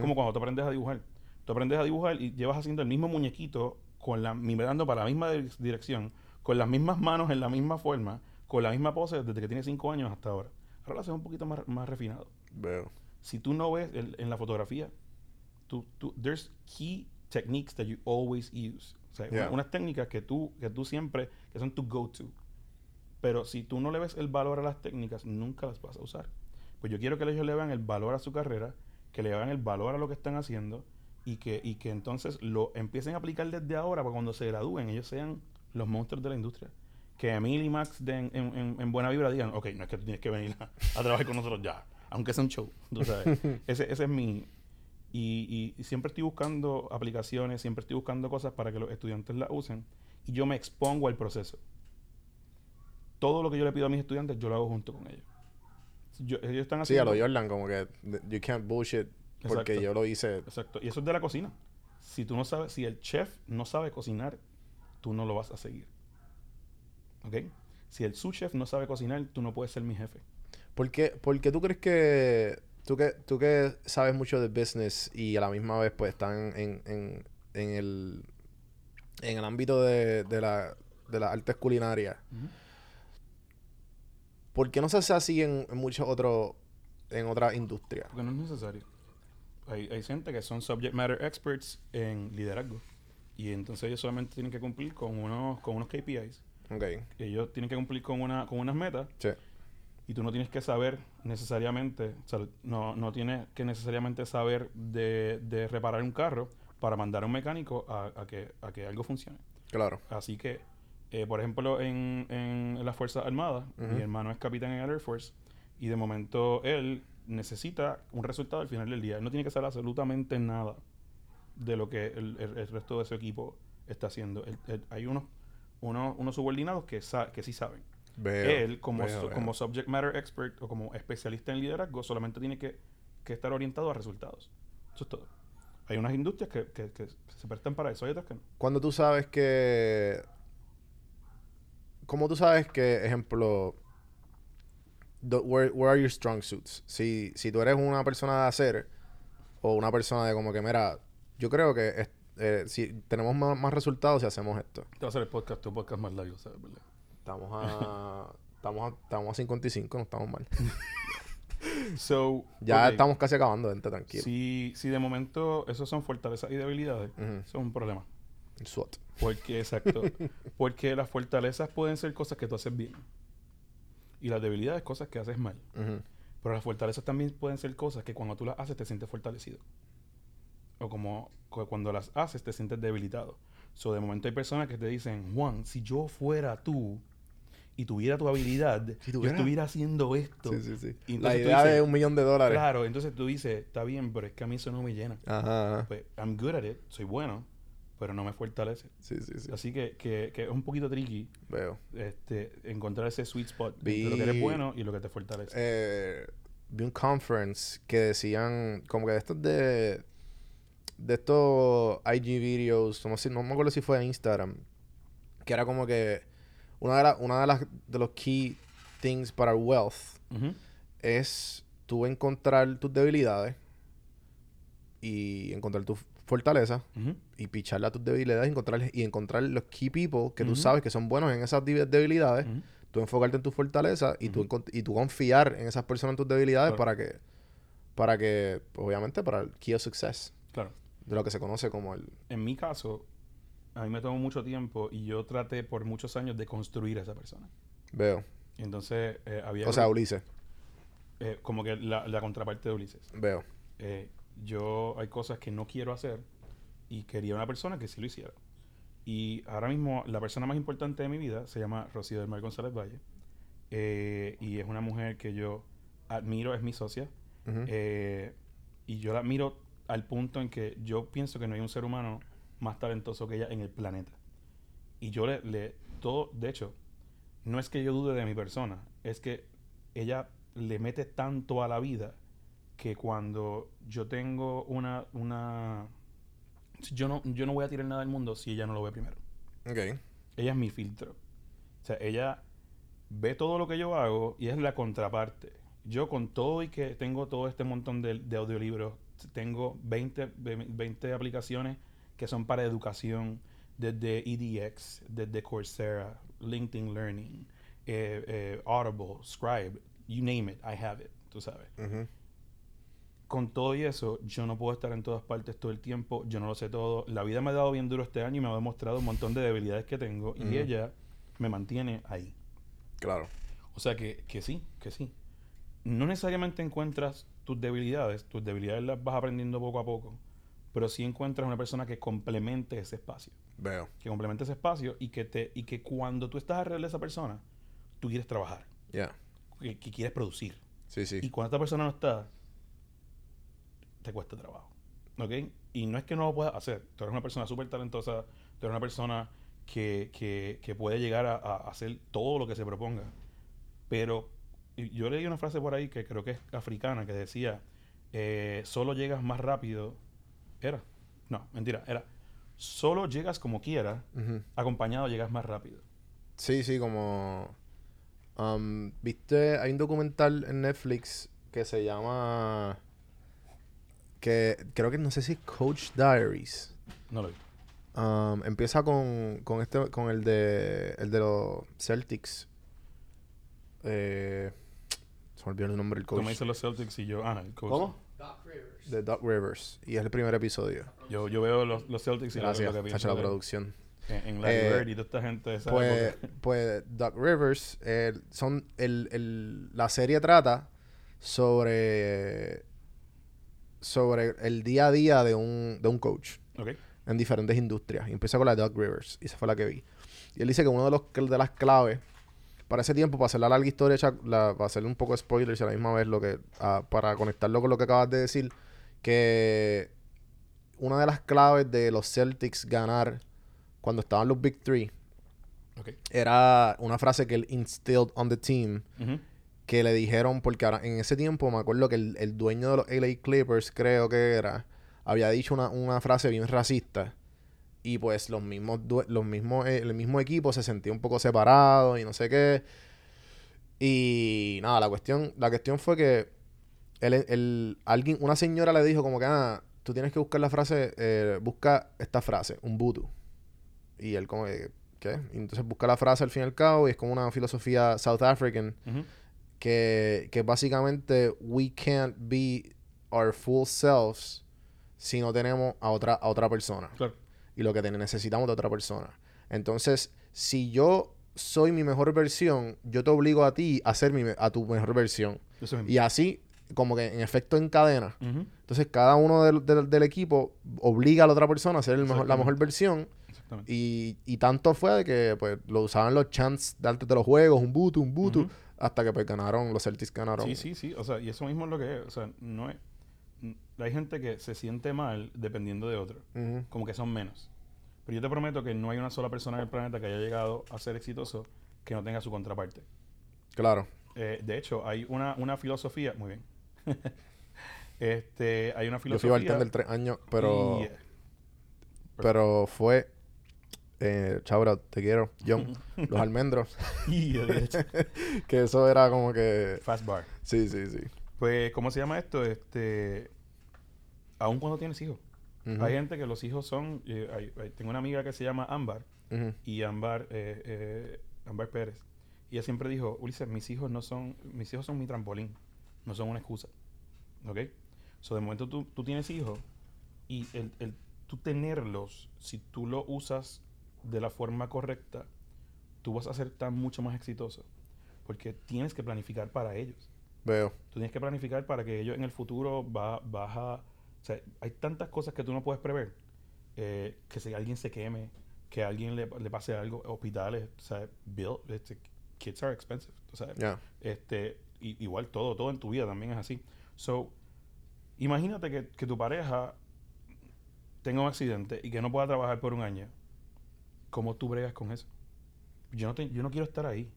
Como cuando tú aprendes a dibujar. Tú aprendes a dibujar y llevas haciendo el mismo muñequito, con la, mirando para la misma dir- dirección, con las mismas manos en la misma forma, con la misma pose desde que tienes cinco años hasta ahora. Ahora lo haces un poquito más, más refinado Veo. si tú no ves el- en la fotografía, tú, tú, there's key techniques that you always use. Sea, Yeah. una- unas técnicas que tú, que tú siempre, que son tu go-to. Pero si tú no le ves el valor a las técnicas, nunca las vas a usar. Pues yo quiero que ellos le vean el valor a su carrera, que le vean el valor a lo que están haciendo y que, y que entonces lo empiecen a aplicar desde ahora para cuando se gradúen, ellos sean los monstruos de la industria. Que Emil y Max de en, en- en- en Buena Vibra digan, ok, no es que tú tienes que venir a, a trabajar con nosotros ya, aunque sea un show. tú sabes. ese, ese es mi... Y, y- y siempre estoy buscando aplicaciones, siempre estoy buscando cosas para que los estudiantes las usen. Y yo me expongo al proceso. Todo lo que yo le pido a mis estudiantes, yo lo hago junto con ellos. Yo- ellos están Sí, a haciendo... lo Jordan, como que you can't bullshit porque Exacto. yo lo hice. Exacto. Y eso es de la cocina. Si tú no sabes, si el chef no sabe cocinar, tú no lo vas a seguir. ¿Ok? Si el sous chef no sabe cocinar, tú no puedes ser mi jefe. ¿Por qué, por qué tú crees que tú, que tú que sabes mucho de business y a la misma vez pues están en, en, en el en el ámbito de, de la de las artes culinarias? ¿Por qué no se hace así en, en muchos otros en otras industrias? Porque no es necesario. Hay, hay gente que son subject matter experts en liderazgo. Y entonces ellos solamente tienen que cumplir con unos, con unos KPIs. Ok. Ellos tienen que cumplir con, una, con unas metas. Sí. Y tú no tienes que saber necesariamente, o sea, no, no tienes que necesariamente saber de, de reparar un carro para mandar a un mecánico a, a que, a que algo funcione. Claro. Así que, eh, por ejemplo, en, en las Fuerzas Armadas, mi hermano es capitán en el Air Force y de momento él necesita un resultado al final del día. Él no tiene que saber absolutamente nada de lo que el, el- el resto de su equipo está haciendo. Hay unos, unos, unos subordinados que, sa- que sí saben. Veo. él, como, veo, so- veo. como subject matter expert o como especialista en liderazgo, solamente tiene que, que estar orientado a resultados. Eso es todo. Hay unas industrias que, que- que se prestan para eso, hay otras que no. Cuando tú sabes que. ¿Cómo tú sabes que, ejemplo. the- where, where are your strong suits? Si, si tú eres una persona de hacer. O una persona de como que, mira, yo creo que es- eh, si tenemos más, más resultados si hacemos esto. Te va a hacer el podcast, tu podcast más largo, ¿sabes? ¿Verdad? Estamos a. estamos a, estamos a 55, no estamos mal. So, Ya ok, estamos casi acabando, gente, tranquilo. Si, si de momento esos son fortalezas y debilidades, Ujú. eso es un problema. SWAT. Porque, exacto. porque las fortalezas pueden ser cosas que tú haces bien. Y las debilidades, cosas que haces mal. Ujú. Pero las fortalezas también pueden ser cosas que cuando tú las haces te sientes fortalecido. O como cu- cuando las haces te sientes debilitado. So, de momento hay personas que te dicen, Juan, si yo fuera tú y tuviera tu habilidad, Si yo tuviera- estuviera haciendo esto. Sí, sí, sí. Y La idea dices, de un millón de dólares. Claro, entonces tú dices, está bien, pero es que a mí eso no me llena. Ajá, ajá. Pues, I'm good at it, soy bueno, pero no me fortalece. Sí, sí, sí. Así que, que, que es un poquito tricky Veo. este, encontrar ese sweet spot Vi- entre lo que eres bueno y lo que te fortalece. eh, vi un conference que decían como que de estos de de estos IG videos, no, sé, no me acuerdo si fue en Instagram, que era como que una de, la- una de las de los key things para el wealth es tú encontrar tus debilidades y encontrar tus fortalezas y picharle a tus debilidades y encontrar, y encontrar los key people que tú Ujú. sabes que son buenos en esas debi- debilidades tú enfocarte en tus fortalezas y, tú, y tú confiar en esas personas en tus debilidades Claro. para que, para que, obviamente, para el key of success, Claro. de lo que se conoce como el... En mi caso, a mí me tomó mucho tiempo y yo traté por muchos años de construir a esa persona. Veo. Y entonces eh, había O sea, Ulises. eh, como que la, la contraparte de Ulises. Veo. Eh, yo hay cosas que no quiero hacer y quería una persona que sí lo hiciera. Y ahora mismo la persona más importante de mi vida se llama Rocío del Mar González Valle. Eh, y es una mujer que yo admiro, es mi socia. Ujú. Eh, y yo la admiro al punto en que yo pienso que no hay un ser humano más talentoso que ella en el planeta. Y yo le, le todo, de hecho, no es que yo dude de mi persona, es que ella le mete tanto a la vida que cuando yo tengo una, una yo no, yo no voy a tirar nada del mundo si ella no lo ve primero. Ok. Ella es mi filtro. O sea, ella ve todo lo que yo hago y es la contraparte. Yo con todo y que tengo todo este montón de, de audiolibros, tengo 20, ve- 20 aplicaciones que son para educación, desde EDX, desde Coursera, LinkedIn Learning, eh, eh, Audible, Scribe, you name it, I have it, tú sabes con todo y eso, yo no puedo estar en todas partes todo el tiempo, yo no lo sé todo. La vida me ha dado bien duro este año y me ha demostrado un montón de debilidades que tengo y ella me mantiene ahí. Claro. O sea que, que sí, que sí. No necesariamente encuentras tus debilidades, tus debilidades las vas aprendiendo poco a poco, pero sí encuentras una persona que complemente ese espacio. Veo. Que complemente ese espacio y que, te, y que cuando tú estás alrededor de esa persona, tú quieres trabajar, Ya. que, que quieres producir. Sí, sí. Y cuando esta persona no está, te cuesta trabajo. ¿Ok? Y no es que no lo puedas hacer. Tú eres una persona súper talentosa, tú eres una persona que, que- que puede llegar a, a hacer todo lo que se proponga. Pero yo leí una frase por ahí que creo que es africana, que decía, eh, solo llegas más rápido. Era. No, mentira, era. Solo llegas como quieras, Ujú. acompañado llegas más rápido. Sí, sí, como... um, ¿Viste? Hay un documental en Netflix que se llama... Que creo que no sé si es Coach Diaries. No lo vi. Um, empieza con, con este con el de el de los Celtics. Eh, se me olvidó el nombre del Tú coach. me dices los Celtics y yo, ah, el coach. ¿Cómo? De Doc Rivers. Y es el primer episodio. Yo, yo veo los, los Celtics y Gracias, lo que la producción. en, en Larry Eh, Bird y toda esta gente de esa Pues, época. pues Doc Rivers, eh, son el, el- la serie trata sobre sobre el día a día de un, de un coach en diferentes industrias. Y empieza con la de Doc Rivers, y esa fue la que vi. Y él dice que uno de los de las claves para ese tiempo, para hacer la larga historia, la- para hacerle un poco de spoilers y a la misma vez lo que ah, para conectarlo con lo que acabas de decir, que una de las claves de los Celtics ganar cuando estaban los Big Three era una frase que él instilled on the team que le dijeron, porque ahora en ese tiempo me acuerdo que el, el dueño de los LA Clippers, creo que era, había dicho una, una frase bien racista. Y pues los mismos, los mismos, eh, el mismo equipo se sentía un poco separado y no sé qué. Y nada, la cuestión, la cuestión fue que el, el- alguien, una señora le dijo como que, ah, tú tienes que buscar la frase, eh, busca esta frase, un butu. Y él como que, ¿qué? Y entonces busca la frase al fin y al cabo y es como una filosofía South African que, que básicamente we can't be our full selves si no tenemos a otra, a otra persona. Claro. Y lo que necesitamos de otra persona. Entonces, si yo soy mi mejor versión, yo te obligo a ti a ser mi, a tu mejor versión. Eso. Y así, como que en efecto en cadena. Entonces, cada uno del, del- del equipo obliga a la otra persona a ser el mejor, la mejor versión. Exactamente. Y, y tanto fue de que pues lo usaban los chants de antes de los juegos, un butu, un butu, hasta que pues ganaron, los Celtics ganaron. Sí, sí, sí. O sea, y eso mismo es lo que es. O sea, no es. Hay gente que se siente mal dependiendo de otro. Como que son menos. Pero yo te prometo que no hay una sola persona en el planeta que haya llegado a ser exitoso que no tenga su contraparte. Claro. Eh, de hecho, hay una, una filosofía. Muy bien. este, hay una Yo fui filosofía. bartender tres años, pero, pero fue... Eh, Chabra, te quiero. John, los almendros. que eso era como que... Fast bar. Sí, sí, sí. Pues, ¿cómo se llama esto? Este, aún cuando tienes hijos. Hay gente que los hijos son... eh, hay- hay- tengo una amiga que se llama Ámbar. y Ámbar, eh, eh, Ámbar Pérez. Y ella siempre dijo, Ulises, mis hijos no son, mis hijos son mi trampolín, no son una excusa. ¿Ok? So, de momento tú, tú tienes hijos y el, el tú tenerlos, si tú lo usas de la forma correcta, tú vas a ser tan mucho más exitoso. Porque tienes que planificar para ellos. Veo. Tú tienes que planificar para que ellos en el futuro va, vas a... O sea, hay tantas cosas que tú no puedes prever. Eh, que si alguien se queme, que a alguien le, le pase algo, hospitales, o sea, bill, este, kids are expensive, tú sabes. Ya. Este, y- igual todo, todo en tu vida también es así. So, imagínate que, que tu pareja tenga un accidente y que no pueda trabajar por un año. ¿Cómo tú bregas con eso? Yo no, te- yo no quiero estar ahí.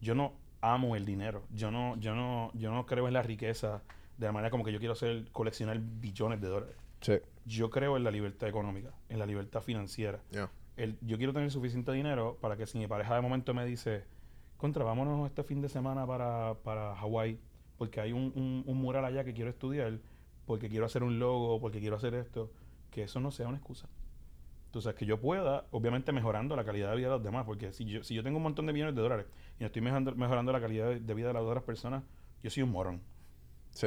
Yo no amo el dinero. Yo no, yo no, yo no creo en la riqueza de la manera como que yo quiero hacer, coleccionar billones de dólares. Sí. Yo creo en la libertad económica, en la libertad financiera. Ya. El- yo quiero tener suficiente dinero para que si mi pareja de momento me dice, contra, vámonos este fin de semana para, para Hawái, porque hay un, un- un mural allá que quiero estudiar, porque quiero hacer un logo, porque quiero hacer esto, que eso no sea una excusa. Entonces, que yo pueda, obviamente mejorando la calidad de vida de los demás, porque si yo, si yo tengo un montón de millones de dólares y no estoy mejorando, mejorando la calidad de, vida de las otras personas, yo soy un morón. Sí.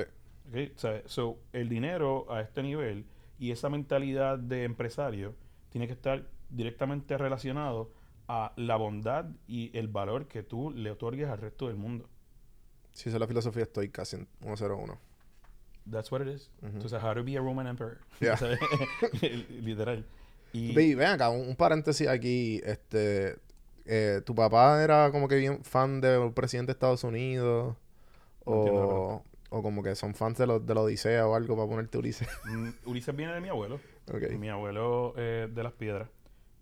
¿ok? O sea, so, el dinero a este nivel y esa mentalidad de empresario tiene que estar directamente relacionado a la bondad y el valor que tú le otorgues al resto del mundo. Sí, esa es la filosofía estoica, 101. That's what it is. Entonces, how to be a Roman emperor. Yeah. Literal. Y Ve, ven acá, un, un paréntesis aquí. Este, eh, ¿Tu papá era como que bien fan del presidente de Estados Unidos? No O, o como que son fans de, los de la Odisea o algo para ponerte Ulises. mm, Ulises viene de mi abuelo. ok. Mi abuelo eh, de las piedras.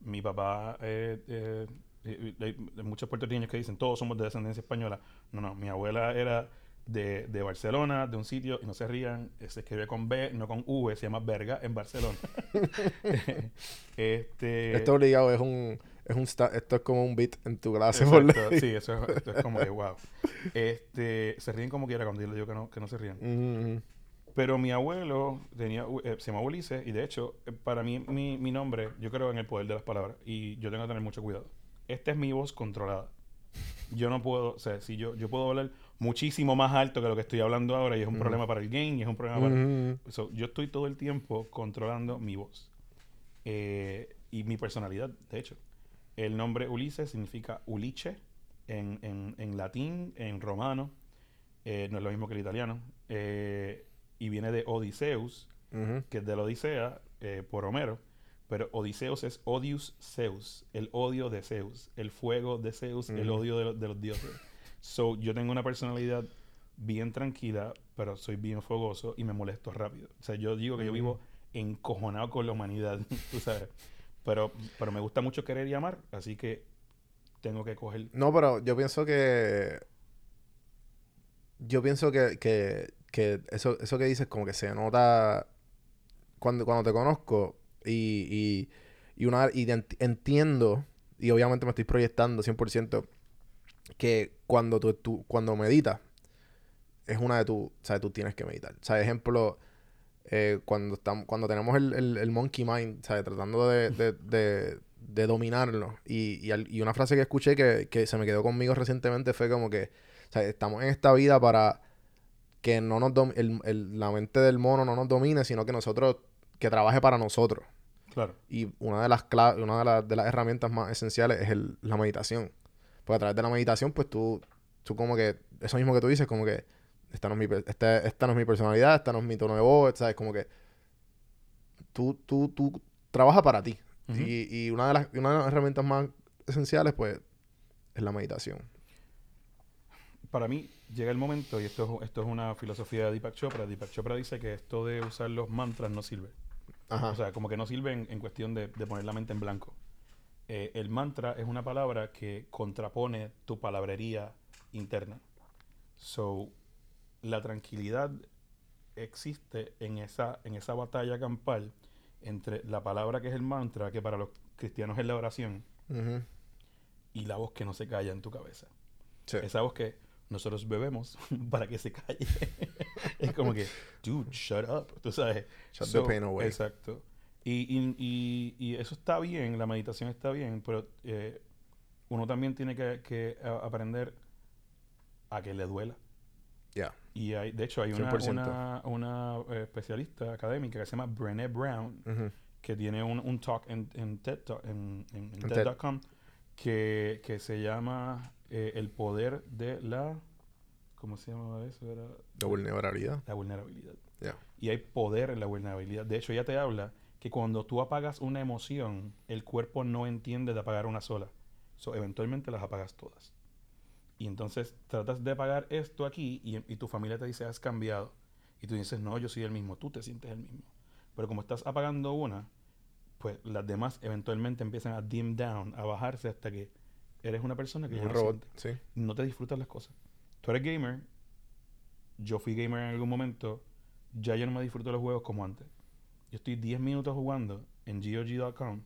Mi papá, eh, eh, eh, hay muchos puertorriqueños que dicen todos somos de descendencia española. No, no, mi abuela era de, de Barcelona, de un sitio, y no se rían, eh, se escribe con B, no con V, se llama Verga en Barcelona. este, Esto obligado es un, es un sta- esto es como un beat en tu clase por sí, eso es, esto es como de wow. Este, se ríen como quiera cuando yo les digo que no, que no se rían. Ujú, ujú. Pero mi abuelo tenía, eh, se llamaba Ulises y de hecho, eh, para mí, mi, mi nombre, yo creo en el poder de las palabras y yo tengo que tener mucho cuidado. Esta es mi voz controlada. Yo no puedo, o sea, si yo, yo puedo hablar muchísimo más alto que lo que estoy hablando ahora y es un problema para el game y es un problema para... Ujú, So, yo estoy todo el tiempo controlando mi voz eh, y mi personalidad, de hecho. El nombre Ulises significa Uliche en, en- en latín, en romano. eh, no es lo mismo que el italiano. eh, y viene de Odiseus, que es de la Odisea, eh, por Homero. Pero Odiseus es Odius Zeus, el odio de Zeus, el fuego de Zeus, el odio de, los- de los dioses. So, yo tengo una personalidad bien tranquila, pero soy bien fogoso y me molesto rápido. O sea, yo digo que yo vivo encojonado con la humanidad, tú sabes. Pero, pero me gusta mucho querer y amar, así que tengo que coger... No, pero yo pienso que. Yo pienso que, que, que eso, eso que dices, como que se nota cuando, cuando te conozco y, y, y, una, y entiendo, y obviamente me estoy proyectando 100%, que cuando tú, tú- cuando meditas, es una de tus. Sea, tú tienes que meditar. O sea, ejemplo, eh, cuando, estamos, cuando tenemos el, el, el monkey mind, ¿sabes? Tratando de, de, de, de dominarlo. Y, y, al- y una frase que escuché que, que se me quedó conmigo recientemente fue como que, sea, estamos en esta vida para que no nos dom- el, el- la mente del mono no nos domine, sino que nosotros, que trabaje para nosotros. Claro. Y una de las cla- una de, de las herramientas más esenciales es el- la meditación. Porque a través de la meditación, pues tú, tú como que, eso mismo que tú dices, como que esta no es mi, este- esta no es mi personalidad, esta no es mi tono de voz, ¿sabes? Como que tú, tú, tú trabajas para ti. Y, y una, de las, una de las herramientas más esenciales, pues, es la meditación. Para mí llega el momento, y esto es, esto es una filosofía de Deepak Chopra. Deepak Chopra dice que esto de usar los mantras no sirve. Ajá. O sea, como que no sirve en, en cuestión de, de poner la mente en blanco. Eh, el mantra es una palabra que contrapone tu palabrería interna. So, la tranquilidad existe en esa, en esa batalla campal entre la palabra que es el mantra, que para los cristianos es la oración, Ujú. y la voz que no se calla en tu cabeza. Sí. Esa voz que nosotros bebemos para que se calle. es como que, dude, shut up. Tú sabes. Shut the pain away. Exacto. Y, y, y, y eso está bien, la meditación está bien, pero eh, uno también tiene que, que a- aprender a que le duela. Ya. Y hay, de hecho, hay una, 100%. una, una, eh, especialista académica que se llama Brené Brown, Ujú. que tiene un, un talk en, en TED Talk- en, en- En TED.com que, que se llama eh, El poder de la... ¿Cómo se llamaba eso? Era De vulnerabilidad. la vulnerabilidad. Ya. Y hay poder en la vulnerabilidad. De hecho, ella te habla que cuando tú apagas una emoción, el cuerpo no entiende de apagar una sola. So, eventualmente las apagas todas. Y entonces tratas de apagar esto aquí y, y tu familia te dice, has cambiado. Y tú dices, no, yo soy el mismo. Tú te sientes el mismo. Pero como estás apagando una, pues las demás eventualmente empiezan a dim down, a bajarse hasta que eres una persona que ya Un no robot. Sí. no te disfrutas las cosas. Tú eres gamer, yo fui gamer en algún momento, ya yo no me disfruto los juegos como antes. Yo estoy 10 minutos jugando en GOG.com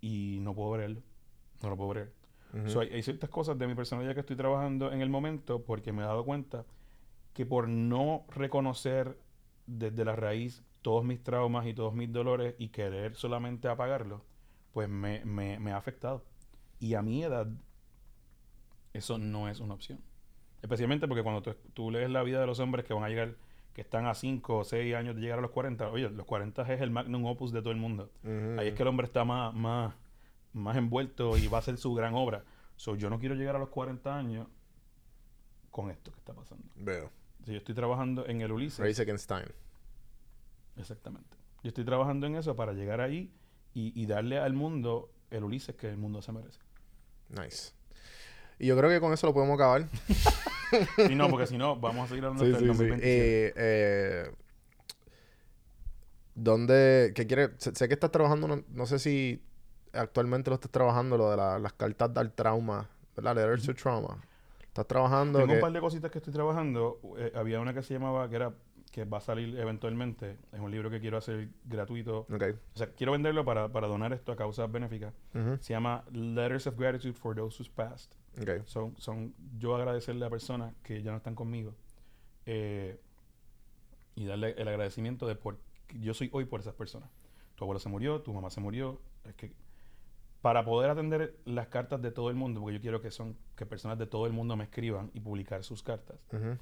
y no puedo verlo. No lo puedo ver. Ujú. So, hay, hay ciertas cosas de mi personalidad que estoy trabajando en el momento porque me he dado cuenta que por no reconocer desde la raíz todos mis traumas y todos mis dolores y querer solamente apagarlos, pues me, me- me ha afectado. Y a mi edad, eso no es una opción. Especialmente porque cuando tú, tú lees la vida de los hombres que van a llegar, que están a 5 o 6 años de llegar a los 40, oye, los 40 es el magnum opus de todo el mundo. Ahí es que el hombre está más, más, más envuelto y va a hacer su gran obra. So, yo no quiero llegar a los 40 años con esto que está pasando. Veo. Si yo estoy trabajando en el Ulises. Race Against Time. Exactamente. Yo estoy trabajando en eso para llegar ahí y, y darle al mundo el Ulises que el mundo se merece. Nice. Y yo creo que con eso lo podemos acabar. Si no, porque si no, vamos a seguir hablando Sí, hasta el sí, sí. 2027. Eh, eh, ¿Dónde? ¿Qué quiere? Sé, sé que estás trabajando, no, no sé si actualmente lo estás trabajando, lo de la- las cartas del trauma, ¿verdad? Letters to Trauma. Estás trabajando. Tengo que- un par de cositas que estoy trabajando. Eh, había una que se llamaba, que era que va a salir eventualmente. Es un libro que quiero hacer gratuito. Ok. O sea, quiero venderlo para, para donar esto a causas benéficas. Se llama Letters of Gratitude for Those Who's Passed. Ok. Son, son yo agradecerle a personas que ya no están conmigo eh, y darle el agradecimiento de por yo soy hoy por esas personas. Tu abuelo se murió, tu mamá se murió. Es que para poder atender las cartas de todo el mundo, porque yo quiero que son que personas de todo el mundo me escriban y publicar sus cartas, Ujú.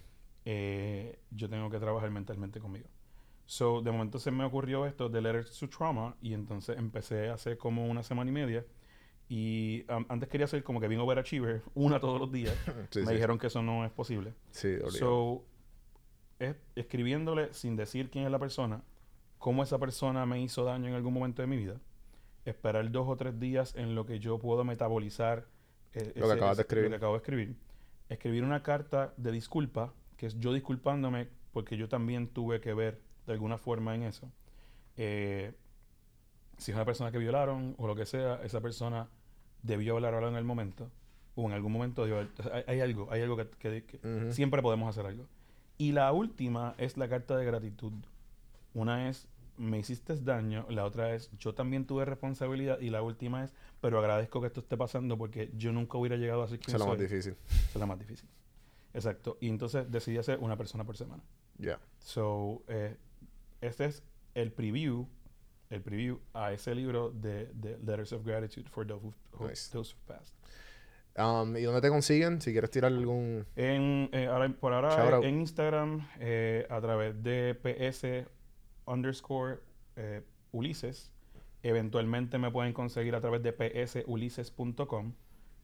eh, yo tengo que trabajar mentalmente conmigo. So, de momento se me ocurrió esto de Letters to Trauma y entonces empecé hace como una semana y media y um, antes quería hacer como que bien overachiever, una todos los días. Sí, me sí. dijeron que eso no es posible. Sí, obligado. So, es escribiéndole sin decir quién es la persona, cómo esa persona me hizo daño en algún momento de mi vida, esperar dos o tres días en lo que yo puedo metabolizar eh, Lo que acabas de escribir. lo que acabo de escribir, escribir una carta de disculpa, que es yo disculpándome porque yo también tuve que ver de alguna forma en eso. Eh, si es una persona que violaron o lo que sea, esa persona debió hablar ahora en el momento o en algún momento debió haber- hay, algo, hay algo que, que- siempre podemos hacer algo. Y la última es la carta de gratitud. Una es me hiciste daño, la otra es yo también tuve responsabilidad y la última es pero agradezco que esto esté pasando porque yo nunca hubiera llegado a ser quien es lo más difícil. Es la más difícil. Exacto. Y entonces decidí hacer una persona por semana. Ya. So, eh, este es el preview, el preview a ese libro de, de Letters of Gratitude for Those Who, Nice. those who Passed. Um, ¿Y dónde te consiguen? Si quieres tirar algún... En, eh, ahora- por ahora en Instagram, eh, a través de PS underscore eh, Ulises. Eventualmente me pueden conseguir a través de psulises.com.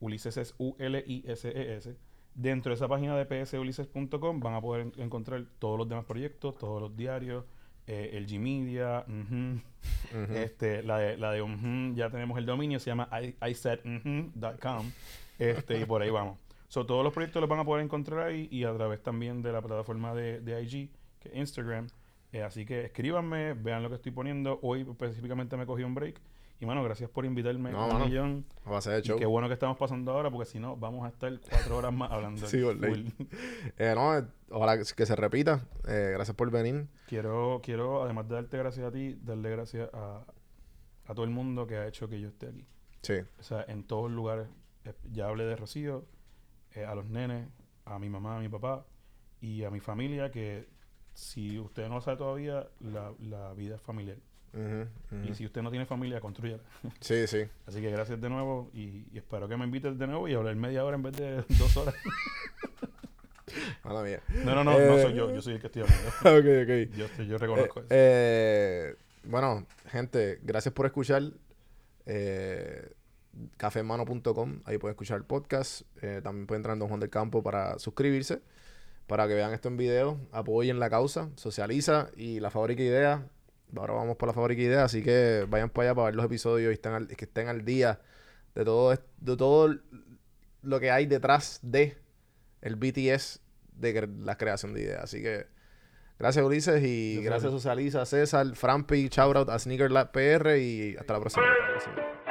Ulises es U-L-I-S-E-S. Dentro de esa página de psulises.com van a poder en- encontrar todos los demás proyectos, todos los diarios, eh, el G-Media, ujú. Ujú. este, la de, la de ujú, ya tenemos el dominio, se llama I, iSaidUjú.com, este, y por ahí vamos. So, todos los proyectos los van a poder encontrar ahí y a través también de la plataforma de, de IG, que es Instagram. Eh, así que escríbanme, vean lo que estoy poniendo. Hoy específicamente me cogí un break. Y mano, gracias por invitarme No, un mano. millón. A base de Y show. qué bueno que estamos pasando ahora, porque si no, vamos a estar cuatro horas más hablando. Sí. Eh, no, eh, ojalá que, se repita. Eh, gracias por venir. Quiero, quiero, además de darte gracias a ti, darle gracias a, a todo el mundo que ha hecho que yo esté aquí. Sí. O sea, en todos lugares. Eh, Ya hablé de Rocío, eh, a los nenes, a mi mamá, a mi papá y a mi familia, que si usted no lo sabe todavía, la, la vida es familiar. Ujú. Y si usted no tiene familia, construyala. Sí, sí. Así que gracias de nuevo y, y espero que me invites de nuevo y hablar media hora en vez de dos horas. Mala mía. No, no, no, no Eh, soy yo, yo soy el que estoy hablando. ok, ok. Yo, yo Eh, reconozco eso. eh, bueno, gente, gracias por escuchar. Eh, cafemano.com, ahí pueden escuchar el podcast. Eh, también pueden entrar en Don Juan del Campo para suscribirse, para que vean esto en video, apoyen la causa, socializa y la fábrica idea. Ahora vamos por la fábrica idea, así que vayan para allá para ver los episodios y estén al- que estén al día de todo, de todo lo que hay detrás de el BTS de cre- la creación de ideas. Así que gracias Ulises y Gracias. gracias Socializa, César, Frampi, shoutout a Sneaker Lab PR y hasta la próxima. Hasta la próxima.